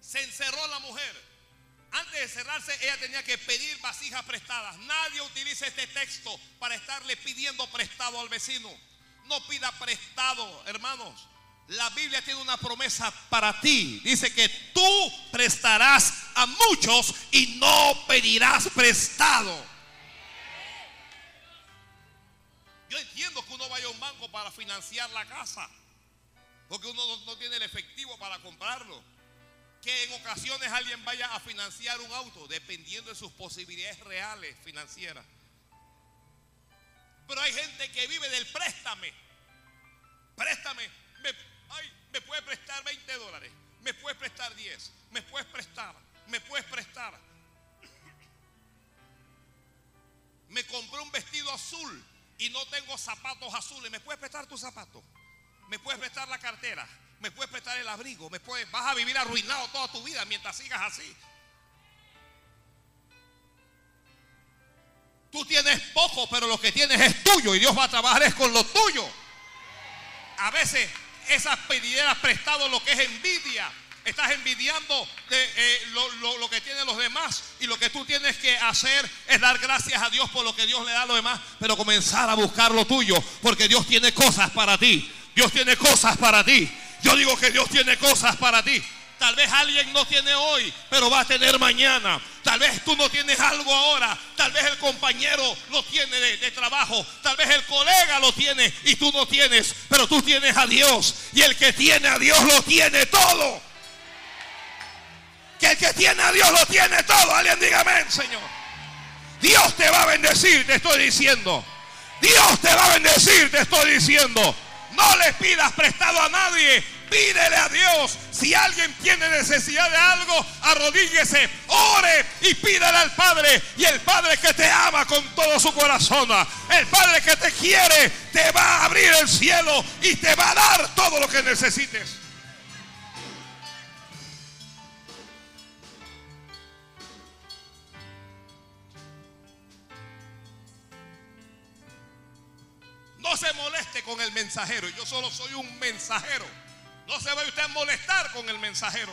Se encerró la mujer. Antes de cerrarse, ella tenía que pedir vasijas prestadas. Nadie utiliza este texto para estarle pidiendo prestado al vecino. No pida prestado, hermanos. La Biblia tiene una promesa para ti. Dice que tú prestarás a muchos y no pedirás prestado. Yo entiendo que uno vaya a un banco para financiar la casa. Porque uno no, tiene el efectivo para comprarlo. Que en ocasiones alguien vaya a financiar un auto dependiendo de sus posibilidades reales financieras. Pero hay gente que vive del préstame. Préstame. Me, ay, me puedes prestar 20 dólares. Me puedes prestar 10. Me puedes prestar. Me puedes prestar. Me compré un vestido azul y no tengo zapatos azules. ¿Me puedes prestar tus zapatos? ¿Me puedes prestar la cartera? ¿Me puedes prestar el abrigo? ¿Me puedes, vas a vivir arruinado toda tu vida mientras sigas así. Tú tienes poco, pero lo que tienes es tuyo y Dios va a trabajar es con lo tuyo. A veces esas pedideras prestado lo que es envidia. Estás envidiando eh, lo, lo, lo, que tienen los demás y lo que tú tienes que hacer es dar gracias a Dios por lo que Dios le da a los demás, pero comenzar a buscar lo tuyo, porque Dios tiene cosas para ti. Dios tiene cosas para ti. Yo digo que Dios tiene cosas para ti. Tal vez alguien no tiene hoy, pero va a tener mañana. Tal vez tú no tienes algo ahora. Tal vez el compañero lo tiene de, trabajo. Tal vez el colega lo tiene y tú no tienes. Pero tú tienes a Dios. Y el que tiene a Dios lo tiene todo. Que el que tiene a Dios lo tiene todo. Alguien diga amén, Señor. Dios te va a bendecir, te estoy diciendo. Dios te va a bendecir, te estoy diciendo. No le pidas prestado a nadie. Pídele a Dios. Si alguien tiene necesidad de algo, arrodíllese, ore y pídele al Padre. Y el Padre que te ama con todo su corazón, el Padre que te quiere, te va a abrir el cielo y te va a dar todo lo que necesites. No se moleste con el mensajero. Yo solo soy un mensajero. No se vaya usted a molestar con el mensajero.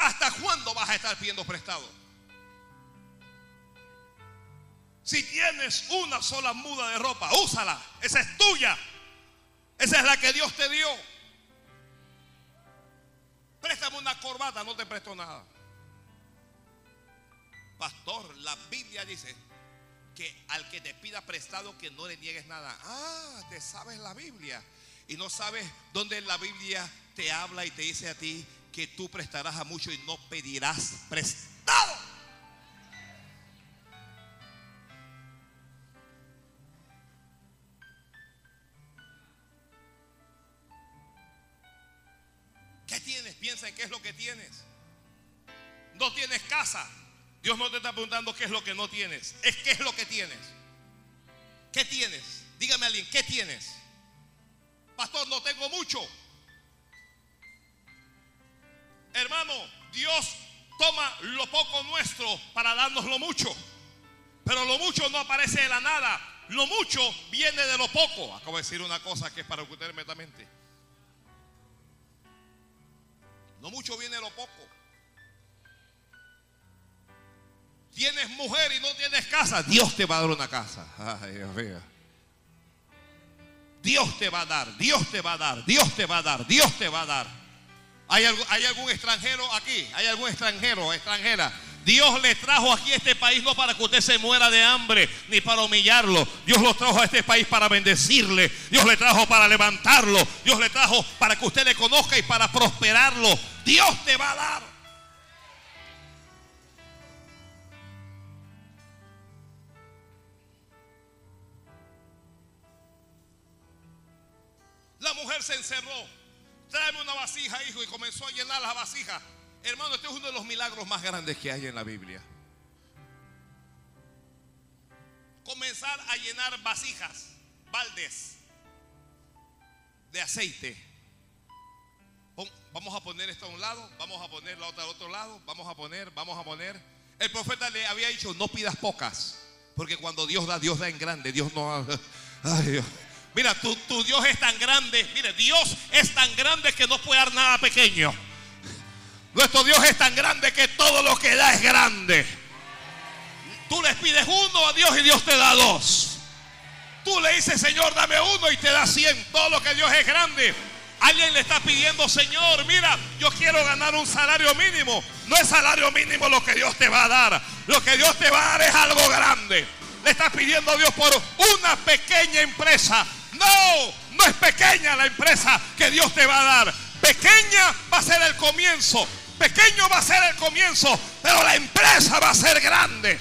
¿Hasta cuándo vas a estar pidiendo prestado? Si tienes una sola muda de ropa, úsala. Esa es tuya. Esa es la que Dios te dio. Préstame una corbata, no te presto nada. Pastor, la Biblia dice, que al que te pida prestado que no le niegues nada. Ah, te sabes la Biblia. Y no sabes dónde la Biblia te habla y te dice a ti que tú prestarás a mucho y no pedirás prestado. ¿Qué tienes? Piensa en qué es lo que tienes. No tienes casa. Dios no te está preguntando qué es lo que no tienes, es qué es lo que tienes. ¿Qué tienes? Dígame a alguien, ¿qué tienes? Pastor, no tengo mucho. Hermano, Dios toma lo poco nuestro para darnos lo mucho. Pero lo mucho no aparece de la nada. Lo mucho viene de lo poco. Acabo de decir una cosa que es para usted inmediatamente. No mucho viene lo poco. Tienes mujer y no tienes casa. Dios te va a dar una casa. Ay, Dios mío. Dios te va a dar, Dios te va a dar, Dios te va a dar, Dios te va a dar. ¿Hay, hay algún extranjero aquí? ¿Hay algún extranjero extranjera? Dios le trajo aquí a este país no para que usted se muera de hambre ni para humillarlo. Dios lo trajo a este país para bendecirle. Dios le trajo para levantarlo. Dios le trajo para que usted le conozca y para prosperarlo. Dios te va a dar. La mujer se encerró. Tráeme una vasija, hijo, y comenzó a llenar la vasija. Hermano, este es uno de los milagros más grandes que hay en la Biblia. Comenzar a llenar vasijas, baldes de aceite. Vamos a poner esto a un lado, vamos a poner la otra al otro lado, vamos a poner, vamos a poner. El profeta le había dicho, no pidas pocas, porque cuando Dios da, Dios da en grande, Dios no... [LAUGHS] Ay. Mira, tu, tu Dios es tan grande, mire, Dios es tan grande que no puede dar nada pequeño. Nuestro Dios es tan grande que todo lo que da es grande. Tú le pides uno a Dios y Dios te da dos. Tú le dices, Señor, dame uno y te da cien. Todo lo que Dios es grande. Alguien le está pidiendo, Señor, mira, yo quiero ganar un salario mínimo. No es salario mínimo lo que Dios te va a dar. Lo que Dios te va a dar es algo grande. Le estás pidiendo a Dios por una pequeña empresa. No, no es pequeña la empresa que Dios te va a dar. Pequeña va a ser el comienzo. Pequeño va a ser el comienzo, pero la empresa va a ser grande.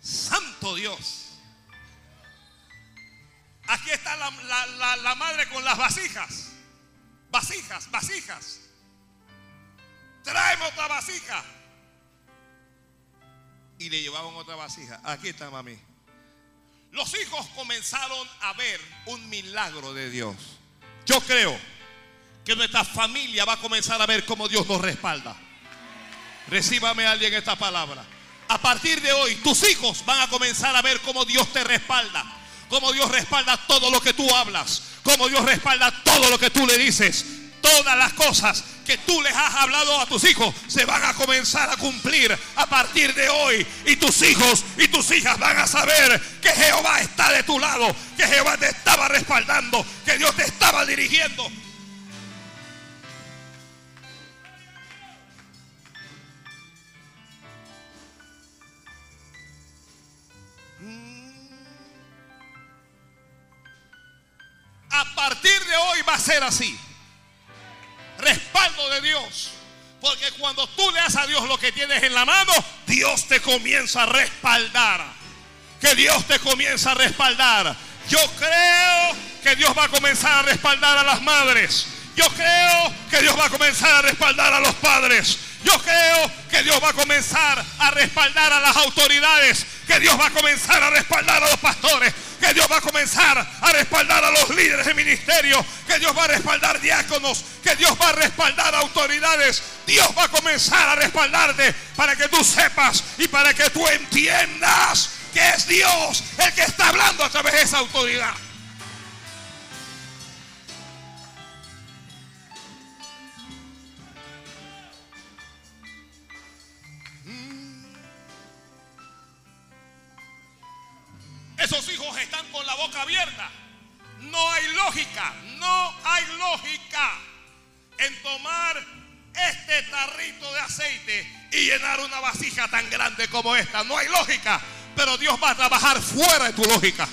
Santo Dios. Aquí está la, madre con las vasijas. Vasijas, vasijas. Tráeme otra vasija y le llevaban otra vasija. Aquí está, mami. Los hijos comenzaron a ver un milagro de Dios. Yo creo que nuestra familia va a comenzar a ver cómo Dios nos respalda. Recíbame alguien esta palabra. A partir de hoy, tus hijos van a comenzar a ver cómo Dios te respalda. Cómo Dios respalda todo lo que tú hablas. Cómo Dios respalda todo lo que tú le dices. Todas las cosas que tú les has hablado a tus hijos se van a comenzar a cumplir a partir de hoy. Y tus hijos y tus hijas van a saber que Jehová está de tu lado, que Jehová te estaba respaldando, que Dios te estaba dirigiendo. A partir de hoy va a ser así respaldo de Dios. Porque cuando tú le das a Dios lo que tienes en la mano, Dios te comienza a respaldar. Que Dios te comienza a respaldar. Yo creo que Dios va a comenzar a respaldar a las madres. Yo creo que Dios va a comenzar a respaldar a los padres. Yo creo que Dios va a comenzar a respaldar a las autoridades. Que Dios va a comenzar a respaldar a los pastores que Dios va a comenzar a respaldar a los líderes de ministerio, que Dios va a respaldar diáconos, que Dios va a respaldar autoridades. Dios va a comenzar a respaldarte para que tú sepas y para que tú entiendas que es Dios el que está hablando a través de esa autoridad. Esos hijos están con la boca abierta. No hay lógica, no hay lógica en tomar este tarrito de aceite y llenar una vasija tan grande como esta. No hay lógica, pero Dios va a trabajar fuera de tu lógica.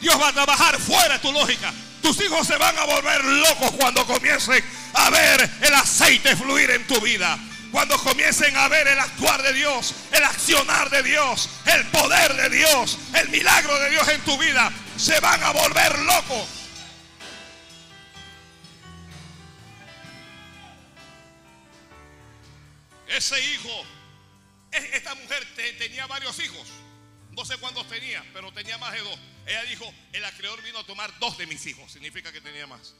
Dios va a trabajar fuera de tu lógica. Tus hijos se van a volver locos cuando comiencen a ver el aceite fluir en tu vida cuando comiencen a ver el actuar de Dios, el accionar de Dios, el poder de Dios, el milagro de Dios en tu vida, se van a volver locos. Ese hijo, esta mujer tenía varios hijos. No sé cuántos tenía, pero tenía más de dos. Ella dijo, el acreedor vino a tomar dos de mis hijos. Significa que tenía más.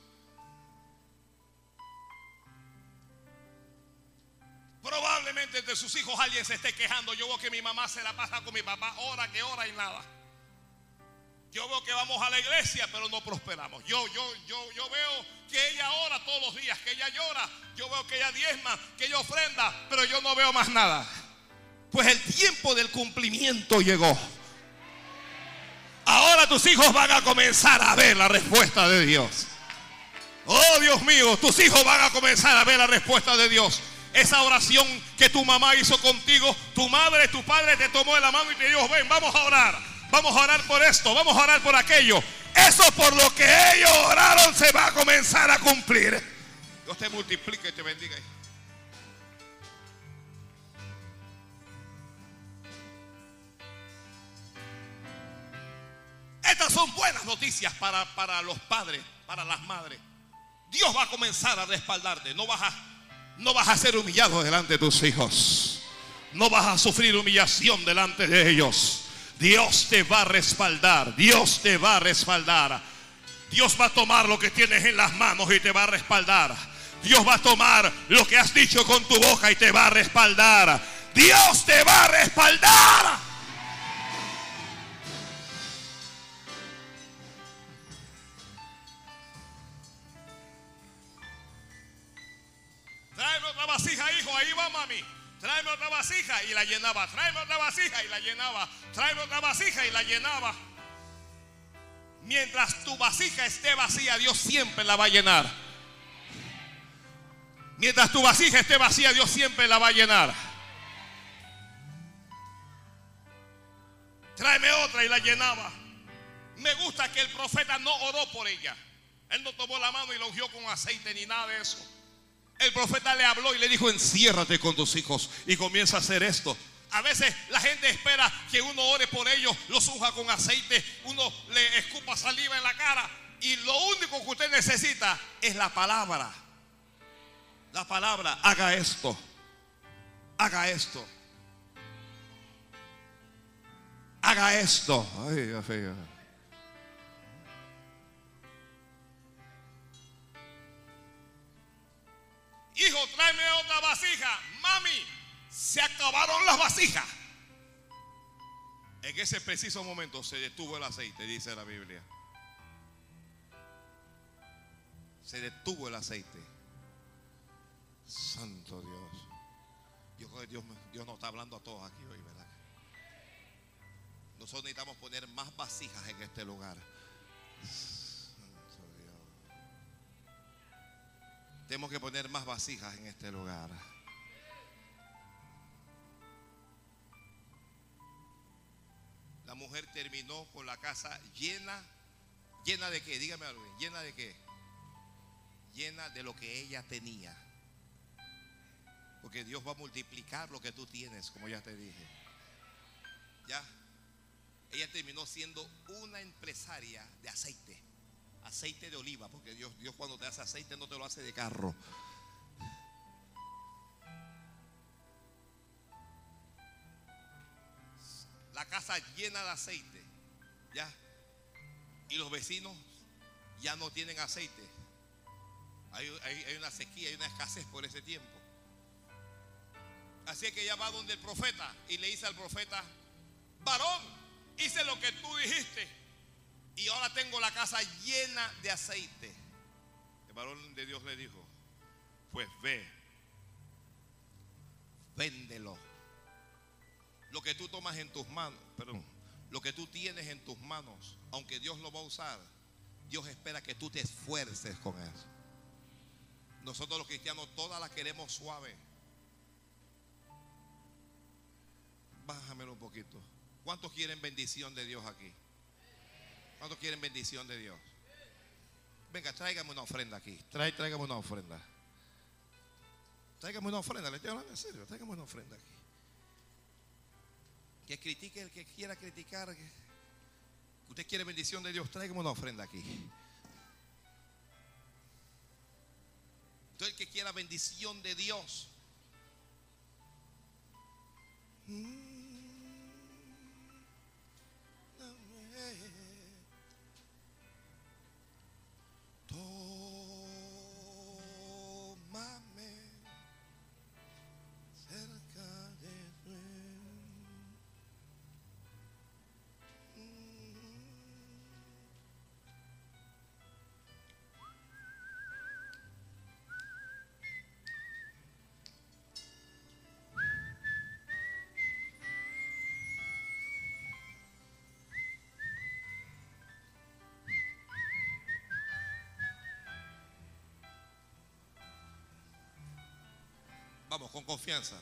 Probablemente entre sus hijos alguien se esté quejando. Yo veo que mi mamá se la pasa con mi papá hora que hora y nada. Yo veo que vamos a la iglesia, pero no prosperamos. Yo, yo, yo, yo veo que ella ora todos los días, que ella llora. Yo veo que ella diezma, que ella ofrenda, pero yo no veo más nada. Pues el tiempo del cumplimiento llegó. Ahora tus hijos van a comenzar a ver la respuesta de Dios. Oh Dios mío, tus hijos van a comenzar a ver la respuesta de Dios. Esa oración que tu mamá hizo contigo, tu madre, tu padre te tomó de la mano y te dijo, ven, vamos a orar. Vamos a orar por esto, vamos a orar por aquello. Eso por lo que ellos oraron se va a comenzar a cumplir. Dios te multiplique y te bendiga. Estas son buenas noticias para, para los padres, para las madres. Dios va a comenzar a respaldarte. No vas a, no vas a ser humillado delante de tus hijos. No vas a sufrir humillación delante de ellos. Dios te va a respaldar. Dios te va a respaldar. Dios va a tomar lo que tienes en las manos y te va a respaldar. Dios va a tomar lo que has dicho con tu boca y te va a respaldar. Dios te va a respaldar. Otra vasija, hijo. Ahí va, mami. Tráeme otra vasija y la llenaba. Tráeme otra vasija y la llenaba. Tráeme otra vasija y la llenaba. Mientras tu vasija esté vacía, Dios siempre la va a llenar. Mientras tu vasija esté vacía, Dios siempre la va a llenar. Tráeme otra y la llenaba. Me gusta que el profeta no oró por ella. Él no tomó la mano y la ungió con aceite ni nada de eso. El profeta le habló y le dijo, enciérrate con tus hijos y comienza a hacer esto. A veces la gente espera que uno ore por ellos, los unja con aceite, uno le escupa saliva en la cara y lo único que usted necesita es la palabra. La palabra, haga esto, haga esto, haga esto. Ay, Dios mío. Hijo, tráeme otra vasija. Mami, se acabaron las vasijas. En ese preciso momento se detuvo el aceite, dice la Biblia. Se detuvo el aceite. Santo Dios. Yo creo que Dios, Dios nos está hablando a todos aquí hoy, ¿verdad? Nosotros necesitamos poner más vasijas en este lugar. Tenemos que poner más vasijas en este lugar. La mujer terminó con la casa llena. ¿Llena de qué? Dígame algo. ¿Llena de qué? Llena de lo que ella tenía. Porque Dios va a multiplicar lo que tú tienes, como ya te dije. Ya. Ella terminó siendo una empresaria de aceite. Aceite de oliva, porque Dios, Dios cuando te hace aceite no te lo hace de carro. La casa llena de aceite. Ya. Y los vecinos ya no tienen aceite. Hay, una sequía, hay una escasez por ese tiempo. Así que ella va donde el profeta y le dice al profeta, varón, hice lo que tú dijiste y ahora tengo la casa llena de aceite. El varón de Dios le dijo, pues ve, véndelo. Lo que tú tomas en tus manos, perdón, lo que tú tienes en tus manos, aunque Dios lo va a usar, Dios espera que tú te esfuerces con eso. Nosotros los cristianos todas las queremos suave. Bájamelo un poquito. ¿Cuántos quieren bendición de Dios aquí? ¿Cuántos quieren bendición de Dios? Venga, tráigame una ofrenda aquí. Trae, tráigame una ofrenda. Tráigame una ofrenda. Le estoy hablando en serio. Tráigame una ofrenda aquí. Que critique el que quiera criticar. usted quiere bendición de Dios. Tráigame una ofrenda aquí. Todo el que quiera bendición de Dios. Tómame, Vamos, con confianza.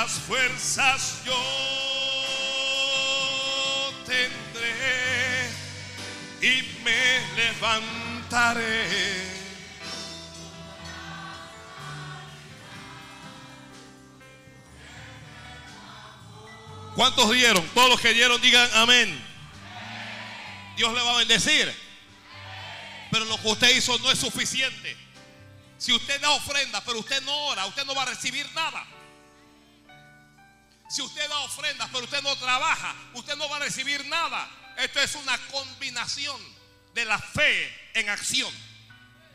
Nuevas fuerzas yo tendré y me levantaré. ¿Cuántos dieron? Todos los que dieron digan amén. Dios le va a bendecir. Pero lo que usted hizo no es suficiente. Si usted da ofrenda, pero usted no ora, usted no va a recibir nada. Si usted da ofrendas, pero usted no trabaja, usted no va a recibir nada. Esto es una combinación de la fe en acción.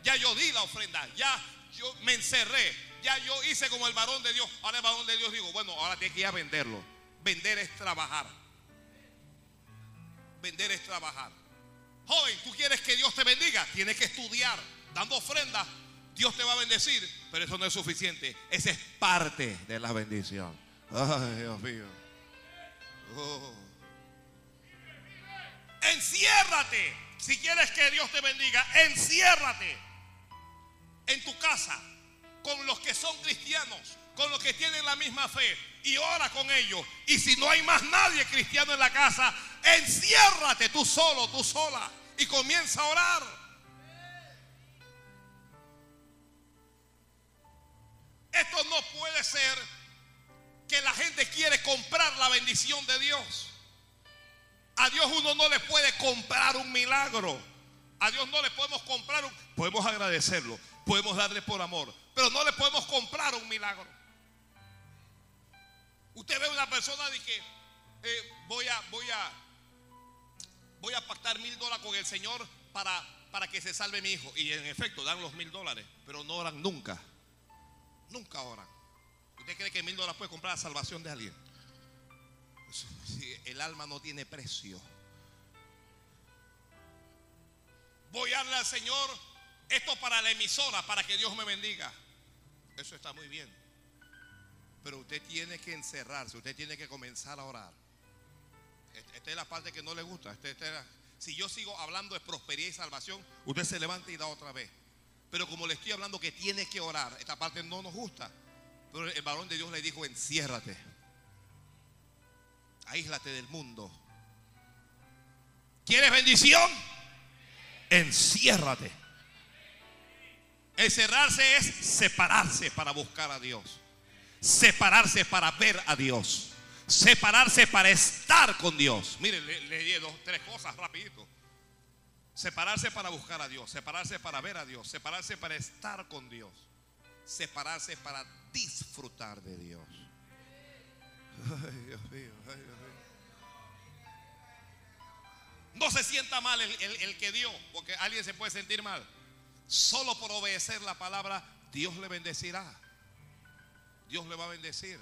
Ya yo di la ofrenda, ya yo me encerré, ya yo hice como el varón de Dios. Ahora el varón de Dios digo, bueno, ahora tiene que ir a venderlo. Vender es trabajar. Vender es trabajar. Joven, tú quieres que Dios te bendiga, tienes que estudiar, dando ofrenda. Dios te va a bendecir, pero eso no es suficiente. Esa es parte de la bendición. Ay, Dios mío. Oh. Enciérrate. Si quieres que Dios te bendiga, enciérrate en tu casa con los que son cristianos, con los que tienen la misma fe y ora con ellos. Y si no hay más nadie cristiano en la casa, enciérrate tú solo, tú sola y comienza a orar. Esto no puede ser que la gente quiere comprar la bendición de Dios. A Dios uno no le puede comprar un milagro. A Dios no le podemos comprar un... Podemos agradecerlo, podemos darle por amor, pero no le podemos comprar un milagro. Usted ve una persona y que eh, voy a voy a voy a pactar mil dólares con el Señor para, para que se salve mi hijo. Y en efecto dan los mil dólares, pero no oran nunca. Nunca oran. ¿Usted cree que mil dólares puede comprar la salvación de alguien? El alma no tiene precio. Voy a darle al Señor esto para la emisora, para que Dios me bendiga. Eso está muy bien. Pero usted tiene que encerrarse, usted tiene que comenzar a orar. Esta es la parte que no le gusta. Este, este si yo sigo hablando de prosperidad y salvación, usted se levanta y da otra vez. Pero como le estoy hablando que tiene que orar, esta parte no nos gusta. El varón de Dios le dijo, enciérrate. Aíslate del mundo. ¿Quieres bendición? Enciérrate. Encerrarse es separarse para buscar a Dios. Separarse para ver a Dios. Separarse para estar con Dios. Mire, le, le di dos, tres cosas rapidito. Separarse para buscar a Dios. Separarse para ver a Dios. Separarse para estar con Dios. Separarse para disfrutar de Dios. Ay, Dios mío, ay, Dios mío. No se sienta mal el, el- el que dio, porque alguien se puede sentir mal. Solo por obedecer la palabra, Dios le bendecirá. Dios le va a bendecir.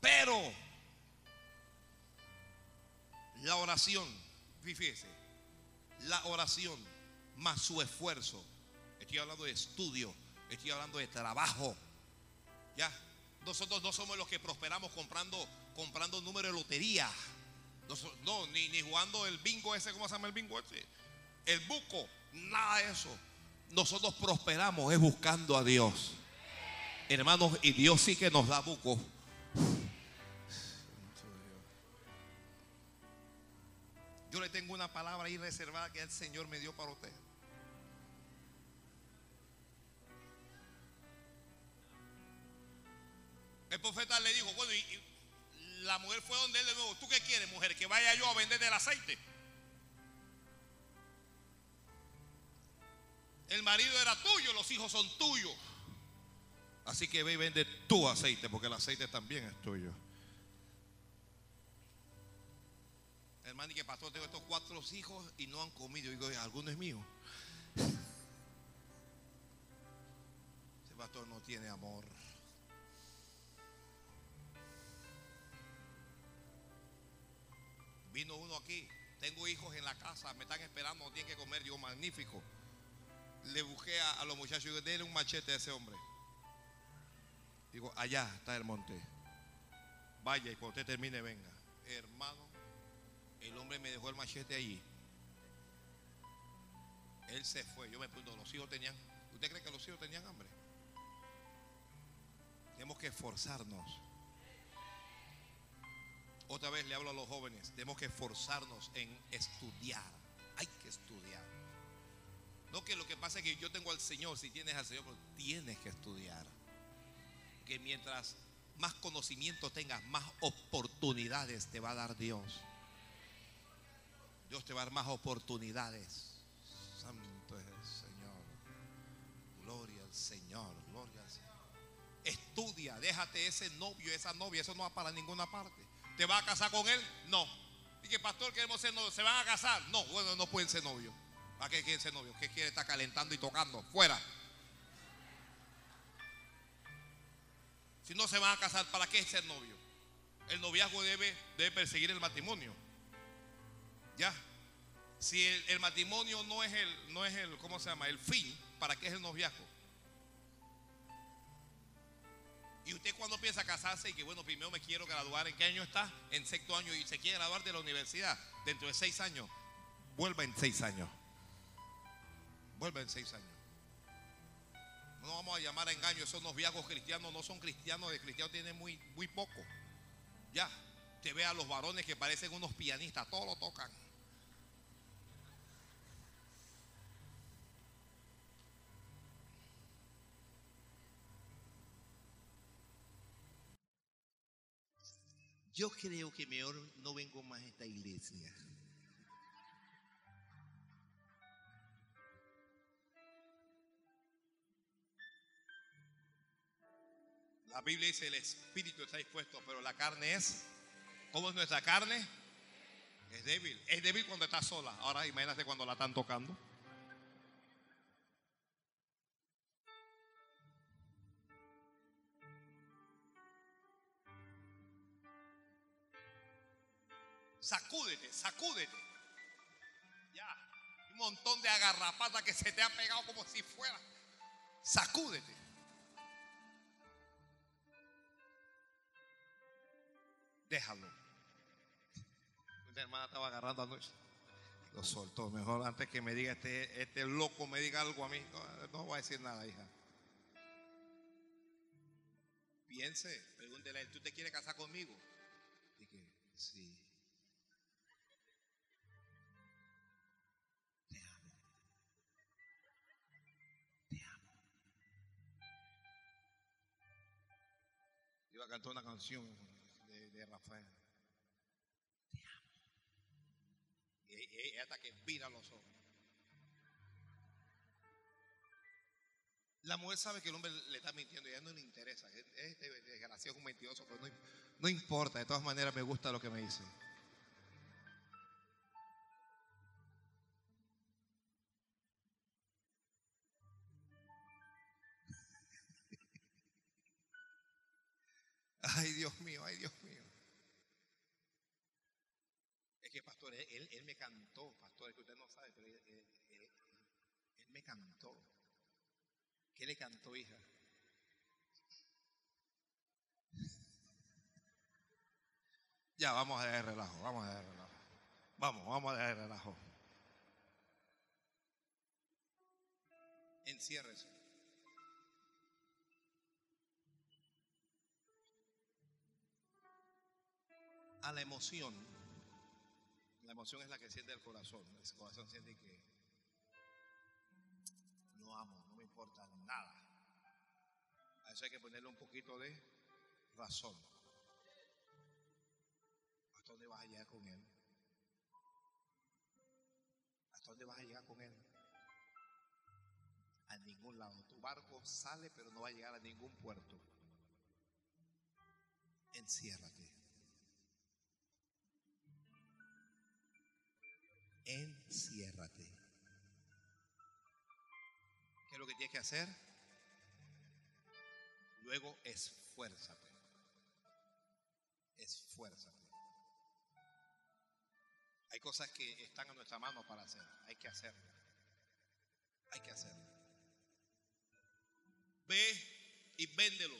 Pero la oración, fíjese, la oración más su esfuerzo. Estoy hablando de estudio, estoy hablando de trabajo. Ya, nosotros no somos los que prosperamos comprando, comprando número de lotería. No, ni, ni jugando el bingo ese, ¿cómo se llama el bingo ese? El buco, nada de eso. Nosotros prosperamos es buscando a Dios. Hermanos, y Dios sí que nos da buco. Yo le tengo una palabra ahí reservada que el Señor me dio para usted. El profeta le dijo, bueno, y, y la mujer fue donde él de nuevo, ¿tú qué quieres, mujer? Que vaya yo a vender el aceite. El marido era tuyo, los hijos son tuyos. Así que ve y vende tu aceite, porque el aceite también es tuyo. Hermano, y que pastor, tengo estos cuatro hijos y no han comido. Y digo, ¿alguno es mío? [LAUGHS] Ese pastor no tiene amor. Vino uno aquí, tengo hijos en la casa, me están esperando, tienen que comer. Digo, magnífico. Le busqué a, los muchachos y denle un machete a ese hombre. Digo, allá está el monte. Vaya y cuando usted termine, venga. Hermano, el hombre me dejó el machete allí. Él se fue. Yo me pregunto, los hijos tenían. ¿Usted cree que los hijos tenían hambre? Tenemos que esforzarnos. Otra vez le hablo a los jóvenes. Tenemos que esforzarnos en estudiar. Hay que estudiar. No que lo que pasa es que yo tengo al Señor. Si tienes al Señor, pero tienes que estudiar. Que mientras más conocimiento tengas, más oportunidades te va a dar Dios. Dios te va a dar más oportunidades. Santo es el Señor. Gloria al Señor. Gloria al Señor. Estudia, déjate ese novio, esa novia, eso no va para ninguna parte. ¿Te vas a casar con él? No. Y que pastor queremos ser novios, ¿se van a casar? No, bueno, no pueden ser novios. ¿Para qué quieren ser novios? ¿Qué quiere estar calentando y tocando? Fuera. Si no se van a casar, ¿para qué ser novio? El noviazgo debe, perseguir el matrimonio. Ya. Si el, el, matrimonio no es el, no es el, ¿cómo se llama? El fin, ¿para qué es el noviazgo? Y usted cuando piensa casarse y que bueno, primero me quiero graduar, ¿en qué año está? En sexto año y se quiere graduar de la universidad dentro de seis años. Vuelva en seis años. Vuelva en seis años. No vamos a llamar a engaño, esos noviazgos cristianos no son cristianos, de cristianos tienen muy, muy poco. Ya, te ve a los varones que parecen unos pianistas, todos lo tocan. Yo creo que mejor no vengo más a esta iglesia. La Biblia dice el espíritu está dispuesto, pero la carne es. ¿Cómo es nuestra carne? Es débil. Es débil cuando está sola. Ahora imagínate cuando la están tocando. Sacúdete, sacúdete. Ya. Un montón de agarrapatas que se te ha pegado como si fuera. Sacúdete. Déjalo. Una hermana estaba agarrando anoche. Lo soltó. Mejor antes que me diga este, este loco, me diga algo a mí. No, no voy a decir nada, hija. Piense, pregúntele, ¿tú te quieres casar conmigo? Dije, sí. Iba a cantar una canción de, de Rafael. Te amo. Y, y- hasta que vira los ojos. La mujer sabe que el hombre le está mintiendo y a ella no le interesa. Es este desgraciado, un mentiroso, pero no, no importa. De todas maneras, me gusta lo que me dice. Ay, Dios mío, ay, Dios mío. Es que, pastor, él, me cantó, pastor, es que usted no sabe, pero él, él- él- él me cantó. ¿Qué le cantó, hija? Ya, vamos a dejar el relajo, vamos a dejar el relajo. Vamos, vamos a dejar el relajo. Enciérrese. A la emoción. La emoción es la que siente el corazón. El corazón siente que no amo, no me importa nada. A eso hay que ponerle un poquito de razón. ¿Hasta dónde vas a llegar con él? ¿Hasta dónde vas a llegar con él? A ningún lado. Tu barco sale, pero no va a llegar a ningún puerto. Enciérrate. Enciérrate. ¿Qué es lo que tienes que hacer? Luego esfuérzate. Esfuérzate. Hay cosas que están a nuestra mano para hacer. Hay que hacerlo. Hay que hacerlo. Ve y véndelo.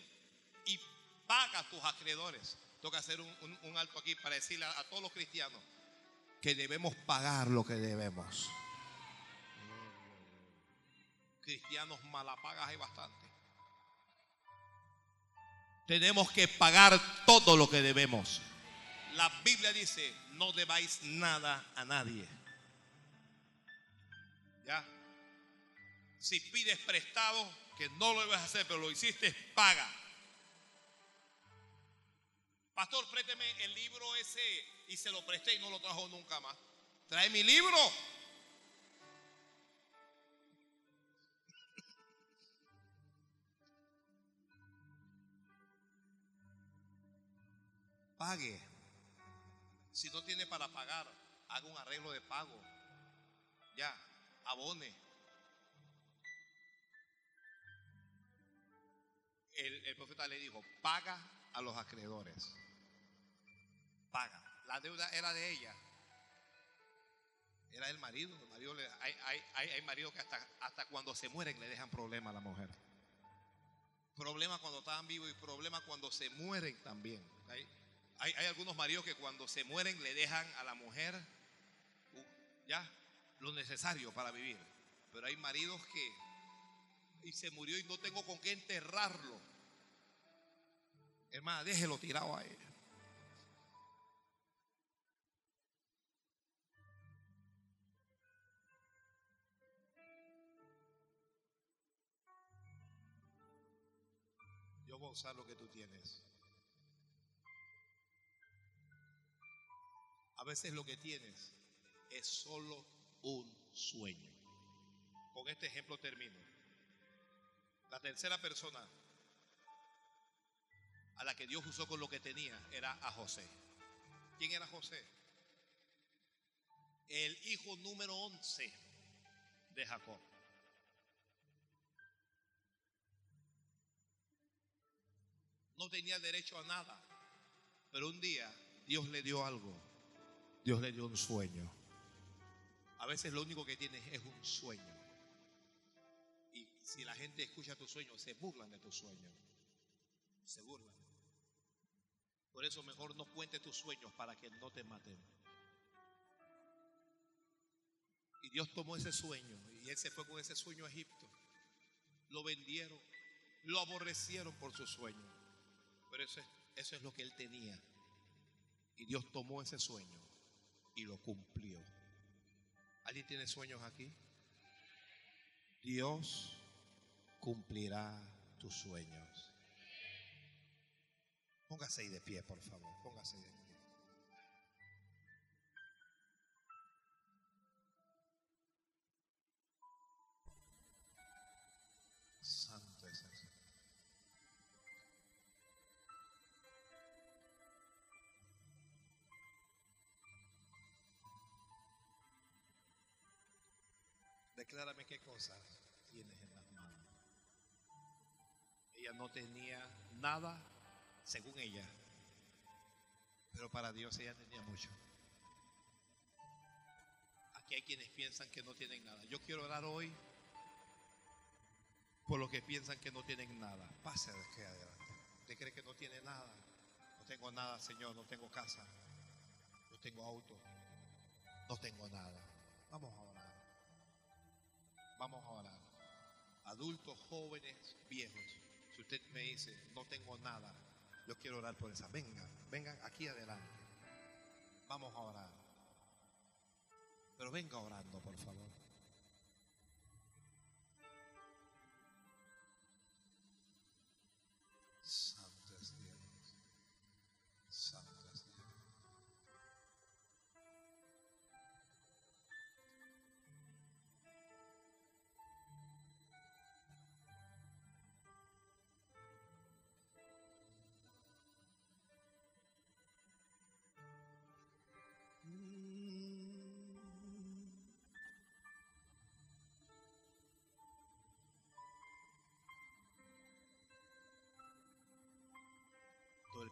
Y paga a tus acreedores. Que hacer un, un- alto aquí para decirle a todos los cristianos Que debemos pagar lo que debemos. cristianos malapagas hay bastante. Tenemos que pagar todo lo que debemos. La Biblia dice, no debáis nada a nadie. ¿Ya? Si pides prestado, que no lo debes hacer, pero lo hiciste, paga. Pastor, présteme el libro ese y se lo presté y no lo trajo nunca más. Trae mi libro. [LAUGHS] Pague. Si no tiene para pagar, haga un arreglo de pago. Ya, abone. El, profeta le dijo, paga a los acreedores. Paga. La deuda era de ella. Era. El marido hay, maridos que hasta, cuando se mueren le dejan problema a la mujer. Problema cuando estaban vivos y problema cuando se mueren también. Hay, algunos maridos que cuando se mueren le dejan a la mujer uh, ya lo necesario para vivir. Pero hay maridos que y se murió y no tengo con qué enterrarlo. Hermana, déjelo tirado ahí. Yo usar lo que tú tienes. A veces lo que tienes es solo un sueño. Con este ejemplo termino. La tercera persona a la que Dios usó con lo que tenía era a José. ¿Quién era José? El hijo número 11 de Jacob. No tenía derecho a nada, pero un día Dios le dio algo. Dios le dio un sueño. A veces lo único que tienes es un sueño. Y si la gente escucha tu sueño, se burlan de tu sueño. Se burlan. Por eso mejor no cuente tus sueños para que no te maten. Y Dios tomó ese sueño y él se fue con ese sueño a Egipto. Lo vendieron, lo aborrecieron por su sueño. Pero eso es, es lo que él tenía. Y Dios tomó ese sueño y lo cumplió. ¿Alguien tiene sueños aquí? Dios cumplirá tus sueños. Póngase ahí de pie, por favor. Póngase ahí de pie. Declárame qué cosa tienes en las manos. Ella no tenía nada, según ella, pero para Dios ella tenía mucho. Aquí hay quienes piensan que no tienen nada. Yo quiero orar hoy por los que piensan que no tienen nada. Pase de aquí adelante. Usted cree que no tiene nada. No tengo nada, Señor. No tengo casa. No tengo auto. No tengo nada. Vamos a orar. Vamos a orar. Adultos, jóvenes, viejos. Si usted me dice, no tengo nada, yo quiero orar por esa. Vengan, vengan aquí adelante. Vamos a orar. Pero venga orando, por favor.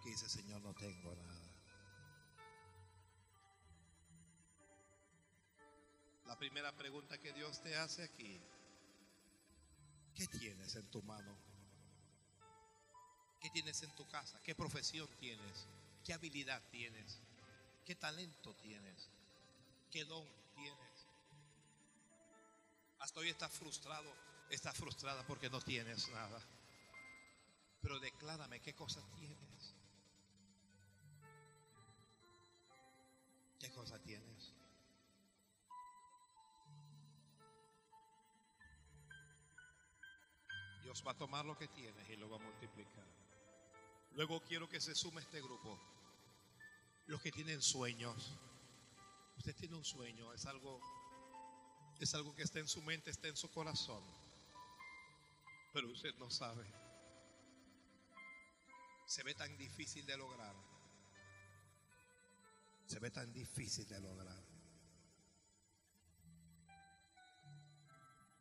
Porque dice, Señor, no tengo nada. La primera pregunta que Dios te hace aquí, ¿qué tienes en tu mano? ¿Qué tienes en tu casa? ¿Qué profesión tienes? ¿Qué habilidad tienes? ¿Qué talento tienes? ¿Qué don tienes? Hasta hoy estás frustrado, estás frustrada porque no tienes nada. Pero declárame qué cosas tienes. Cosa tienes? Dios va a tomar lo que tienes y lo va a multiplicar. Luego quiero que se sume este grupo. Los que tienen sueños. Usted tiene un sueño, es algo es algo que está en su mente, está en su corazón. Pero usted no sabe. Se ve tan difícil de lograr. Se ve tan difícil de lograr.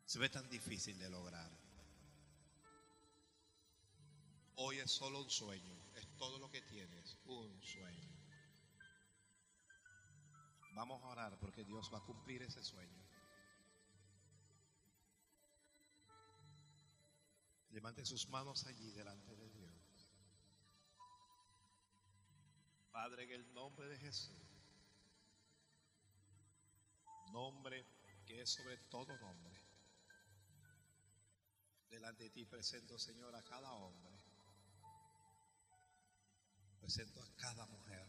Se ve tan difícil de lograr. Hoy es solo un sueño, es todo lo que tienes, un sueño. Vamos a orar porque Dios va a cumplir ese sueño. Levante sus manos allí delante de Dios. Padre, en el nombre de Jesús, nombre que es sobre todo nombre, delante de ti presento, Señor, a cada hombre, presento a cada mujer,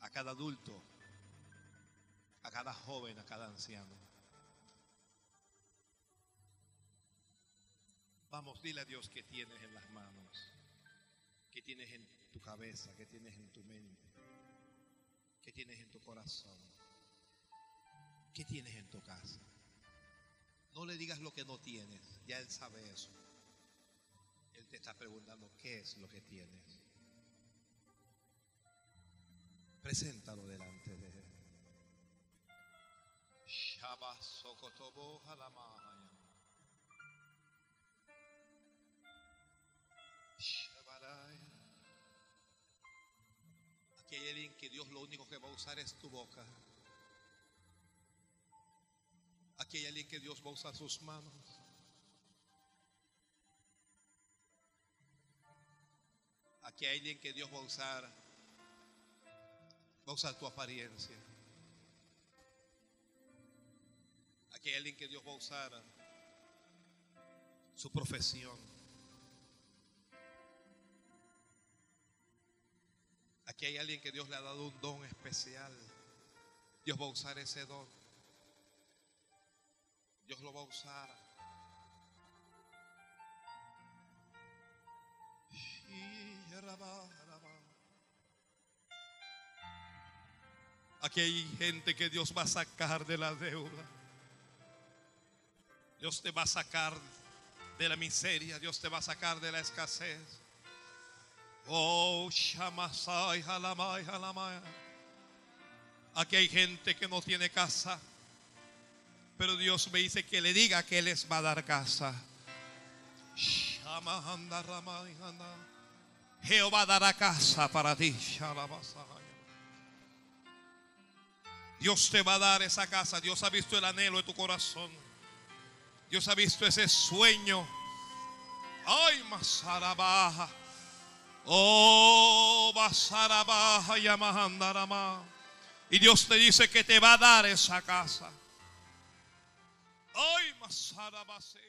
a cada adulto, a cada joven, a cada anciano. Vamos, dile a Dios que tienes en las manos, que tienes en tu cabeza, que tienes en tu mente, que tienes en tu corazón, que tienes en tu casa. No le digas lo que no tienes, ya Él sabe eso. Él te está preguntando qué es lo que tienes. Preséntalo delante de Él. Shabbat Sokotobo Halamahaya. Aquí hay alguien que Dios lo único que va a usar es tu boca. Aquí hay alguien que Dios va a usar sus manos. Aquí hay alguien que Dios va a usar, va a usar tu apariencia. Aquí hay alguien que Dios va a usar su profesión. Aquí hay alguien que Dios le ha dado un don especial. Dios va a usar ese don. Dios lo va a usar. Aquí hay gente que Dios va a sacar de la deuda. Dios te va a sacar de la miseria. Dios te va a sacar de la escasez. Oh, Shamasai, Halamai, Halamai. Aquí hay gente que no tiene casa. Pero Dios me dice que le diga que les va a dar casa. Jehová dará casa para ti. Dios te va a dar esa casa. Dios ha visto el anhelo de tu corazón. Dios ha visto ese sueño. Ay, Masarabaja. Oh, Basarabaja Yamahandarama. Y Dios te dice que te va a dar esa casa. Ay, Masarabase.